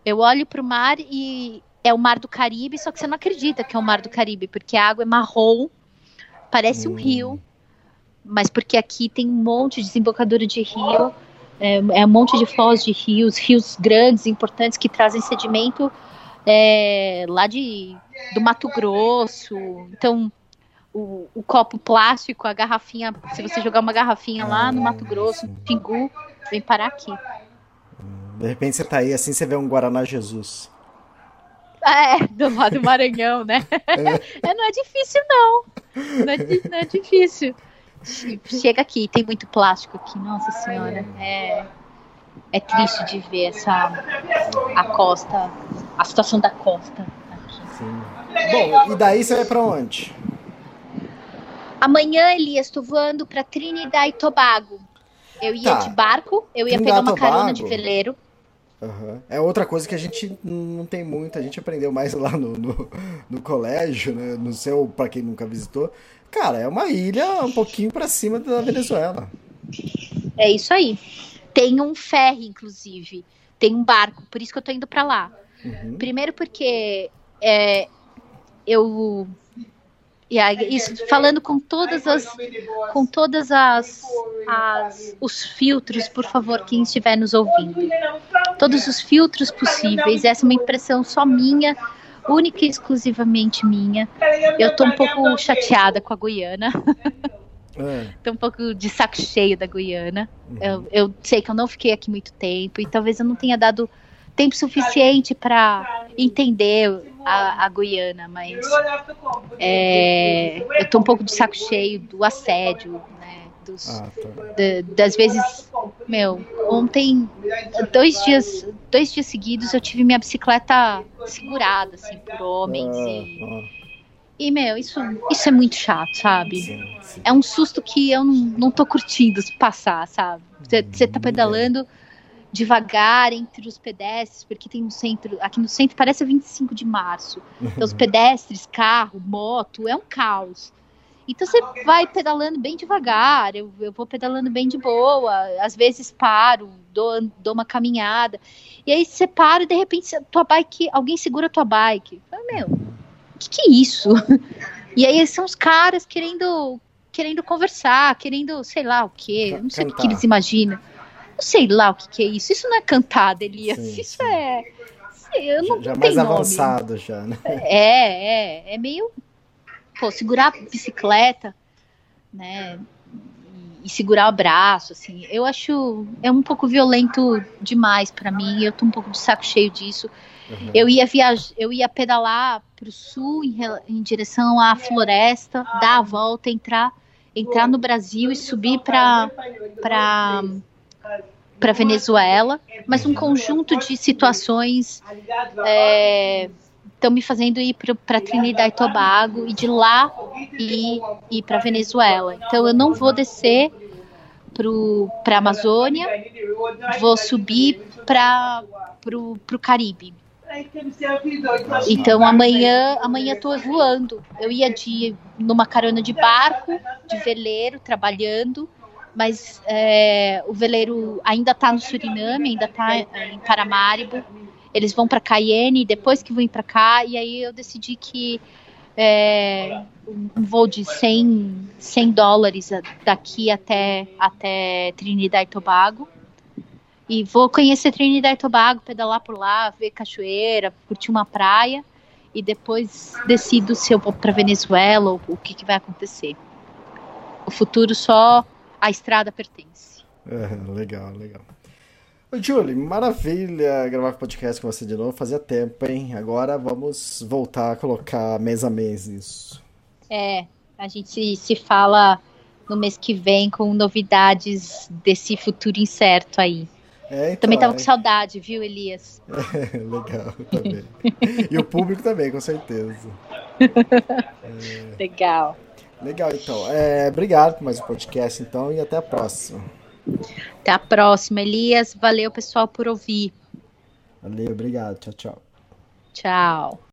Eu olho para o mar e é o mar do Caribe, só que você não acredita que é o mar do Caribe, porque a água é marrom, parece um rio, mas porque aqui tem um monte de desembocadura de rio, é, é um monte de foz de rios, rios grandes, importantes, que trazem sedimento é, lá de, do Mato Grosso. Então, o, o copo plástico, a garrafinha, se você jogar uma garrafinha lá no Mato Grosso, no Pingu, vem parar aqui. De repente você tá aí assim, você vê um Guaraná Jesus. É, do lado do Maranhão, né? É, não é difícil, não. Não é, não é difícil. Che- Chega aqui, tem muito plástico aqui, nossa senhora. É, é triste de ver essa a costa, a situação da costa aqui. Bom, e daí você vai pra onde? Amanhã, Elias, estou voando para Trinidad e Tobago. Eu ia Tá. de barco, eu ia Trinidad pegar uma carona de veleiro. Aham. É outra coisa que a gente não tem muito, a gente aprendeu mais lá no, no, no colégio, né? No seu, pra quem nunca visitou. Cara, é uma ilha um pouquinho pra cima da Venezuela. É isso aí. Tem um ferry, inclusive. Tem um barco, por isso que eu tô indo para lá. Uhum. Primeiro porque é, eu isso, falando com todas as com todas as, as os filtros, por favor, quem estiver nos ouvindo. Todos os filtros possíveis. Essa é uma impressão só minha, única e exclusivamente minha. Eu tô um pouco chateada com a Guiana. É. Tô um pouco de saco cheio da Guiana. Eu, eu sei que eu não fiquei aqui muito tempo e talvez eu não tenha dado tempo suficiente para entender a, a Guiana, mas é, eu tô um pouco de saco cheio do assédio? Dos, Ah, tá. da- das vezes, meu, ontem, dois dias, dois dias seguidos eu tive minha bicicleta segurada, assim, por homens e, Ah, e meu, isso, isso é muito chato, sabe? ah, sim, sim. é um susto que eu não, não tô curtindo passar, sabe? Você tá pedalando devagar entre os pedestres, porque tem um centro, aqui no centro parece 25 de março. Então os pedestres, carro, moto, é um caos. Então você vai pedalando bem devagar, eu, eu vou pedalando bem de boa, às vezes paro, dou, dou uma caminhada. E aí você para e de repente tua bike, alguém segura tua bike. Fala, meu, o que, que é isso? E aí são os caras querendo querendo conversar, querendo, sei lá o quê, eu não sei o que, que eles imaginam. Não sei lá o que, que é isso. Isso não é cantar, Elias. Sim, isso sim. é. sei, Eu não, Já, já não mais tem nome. avançado já, né? É, é, é meio. Segurar a bicicleta, né? E, e segurar o braço, assim. Eu acho. É um pouco violento demais pra mim. Eu tô um pouco de saco cheio disso. Uhum. Eu ia viajar, eu ia pedalar pro sul em, em direção à floresta, dar a volta, entrar, entrar no Brasil e subir para para para Venezuela, mas um conjunto de situações estão me fazendo ir para Trinidad e Tobago e de lá ir, ir para Venezuela. Então eu não vou descer para a Amazônia, vou subir para o Caribe. Então amanhã, amanhã tô voando. Eu ia de numa carona de barco, de veleiro, trabalhando, mas é, o veleiro ainda tá no Suriname, ainda tá em Paramaribo. Eles vão para Cayenne, depois que vão para cá, e aí eu decidi que é, um voo de 100, 100 dólares daqui até, até Trinidad e Tobago. E vou conhecer Trinidad e Tobago, pedalar por lá, ver cachoeira, curtir uma praia. E depois decido se eu vou para Venezuela ou o que, que vai acontecer. O futuro só a estrada pertence. É, legal, legal. Ô, Julie, maravilha gravar podcast com você de novo. Fazia tempo, hein? Agora vamos voltar a colocar mês a mês isso. É, a gente se, fala no mês que vem com novidades desse futuro incerto aí. É, então, também tava é. com saudade, viu, Elias? É, legal, também. e o público também, com certeza. Legal. Legal, então. É, obrigado por mais um podcast, então, e até a próxima. Até a próxima, Elias. Valeu, pessoal, por ouvir. Valeu, obrigado. Tchau, tchau. Tchau.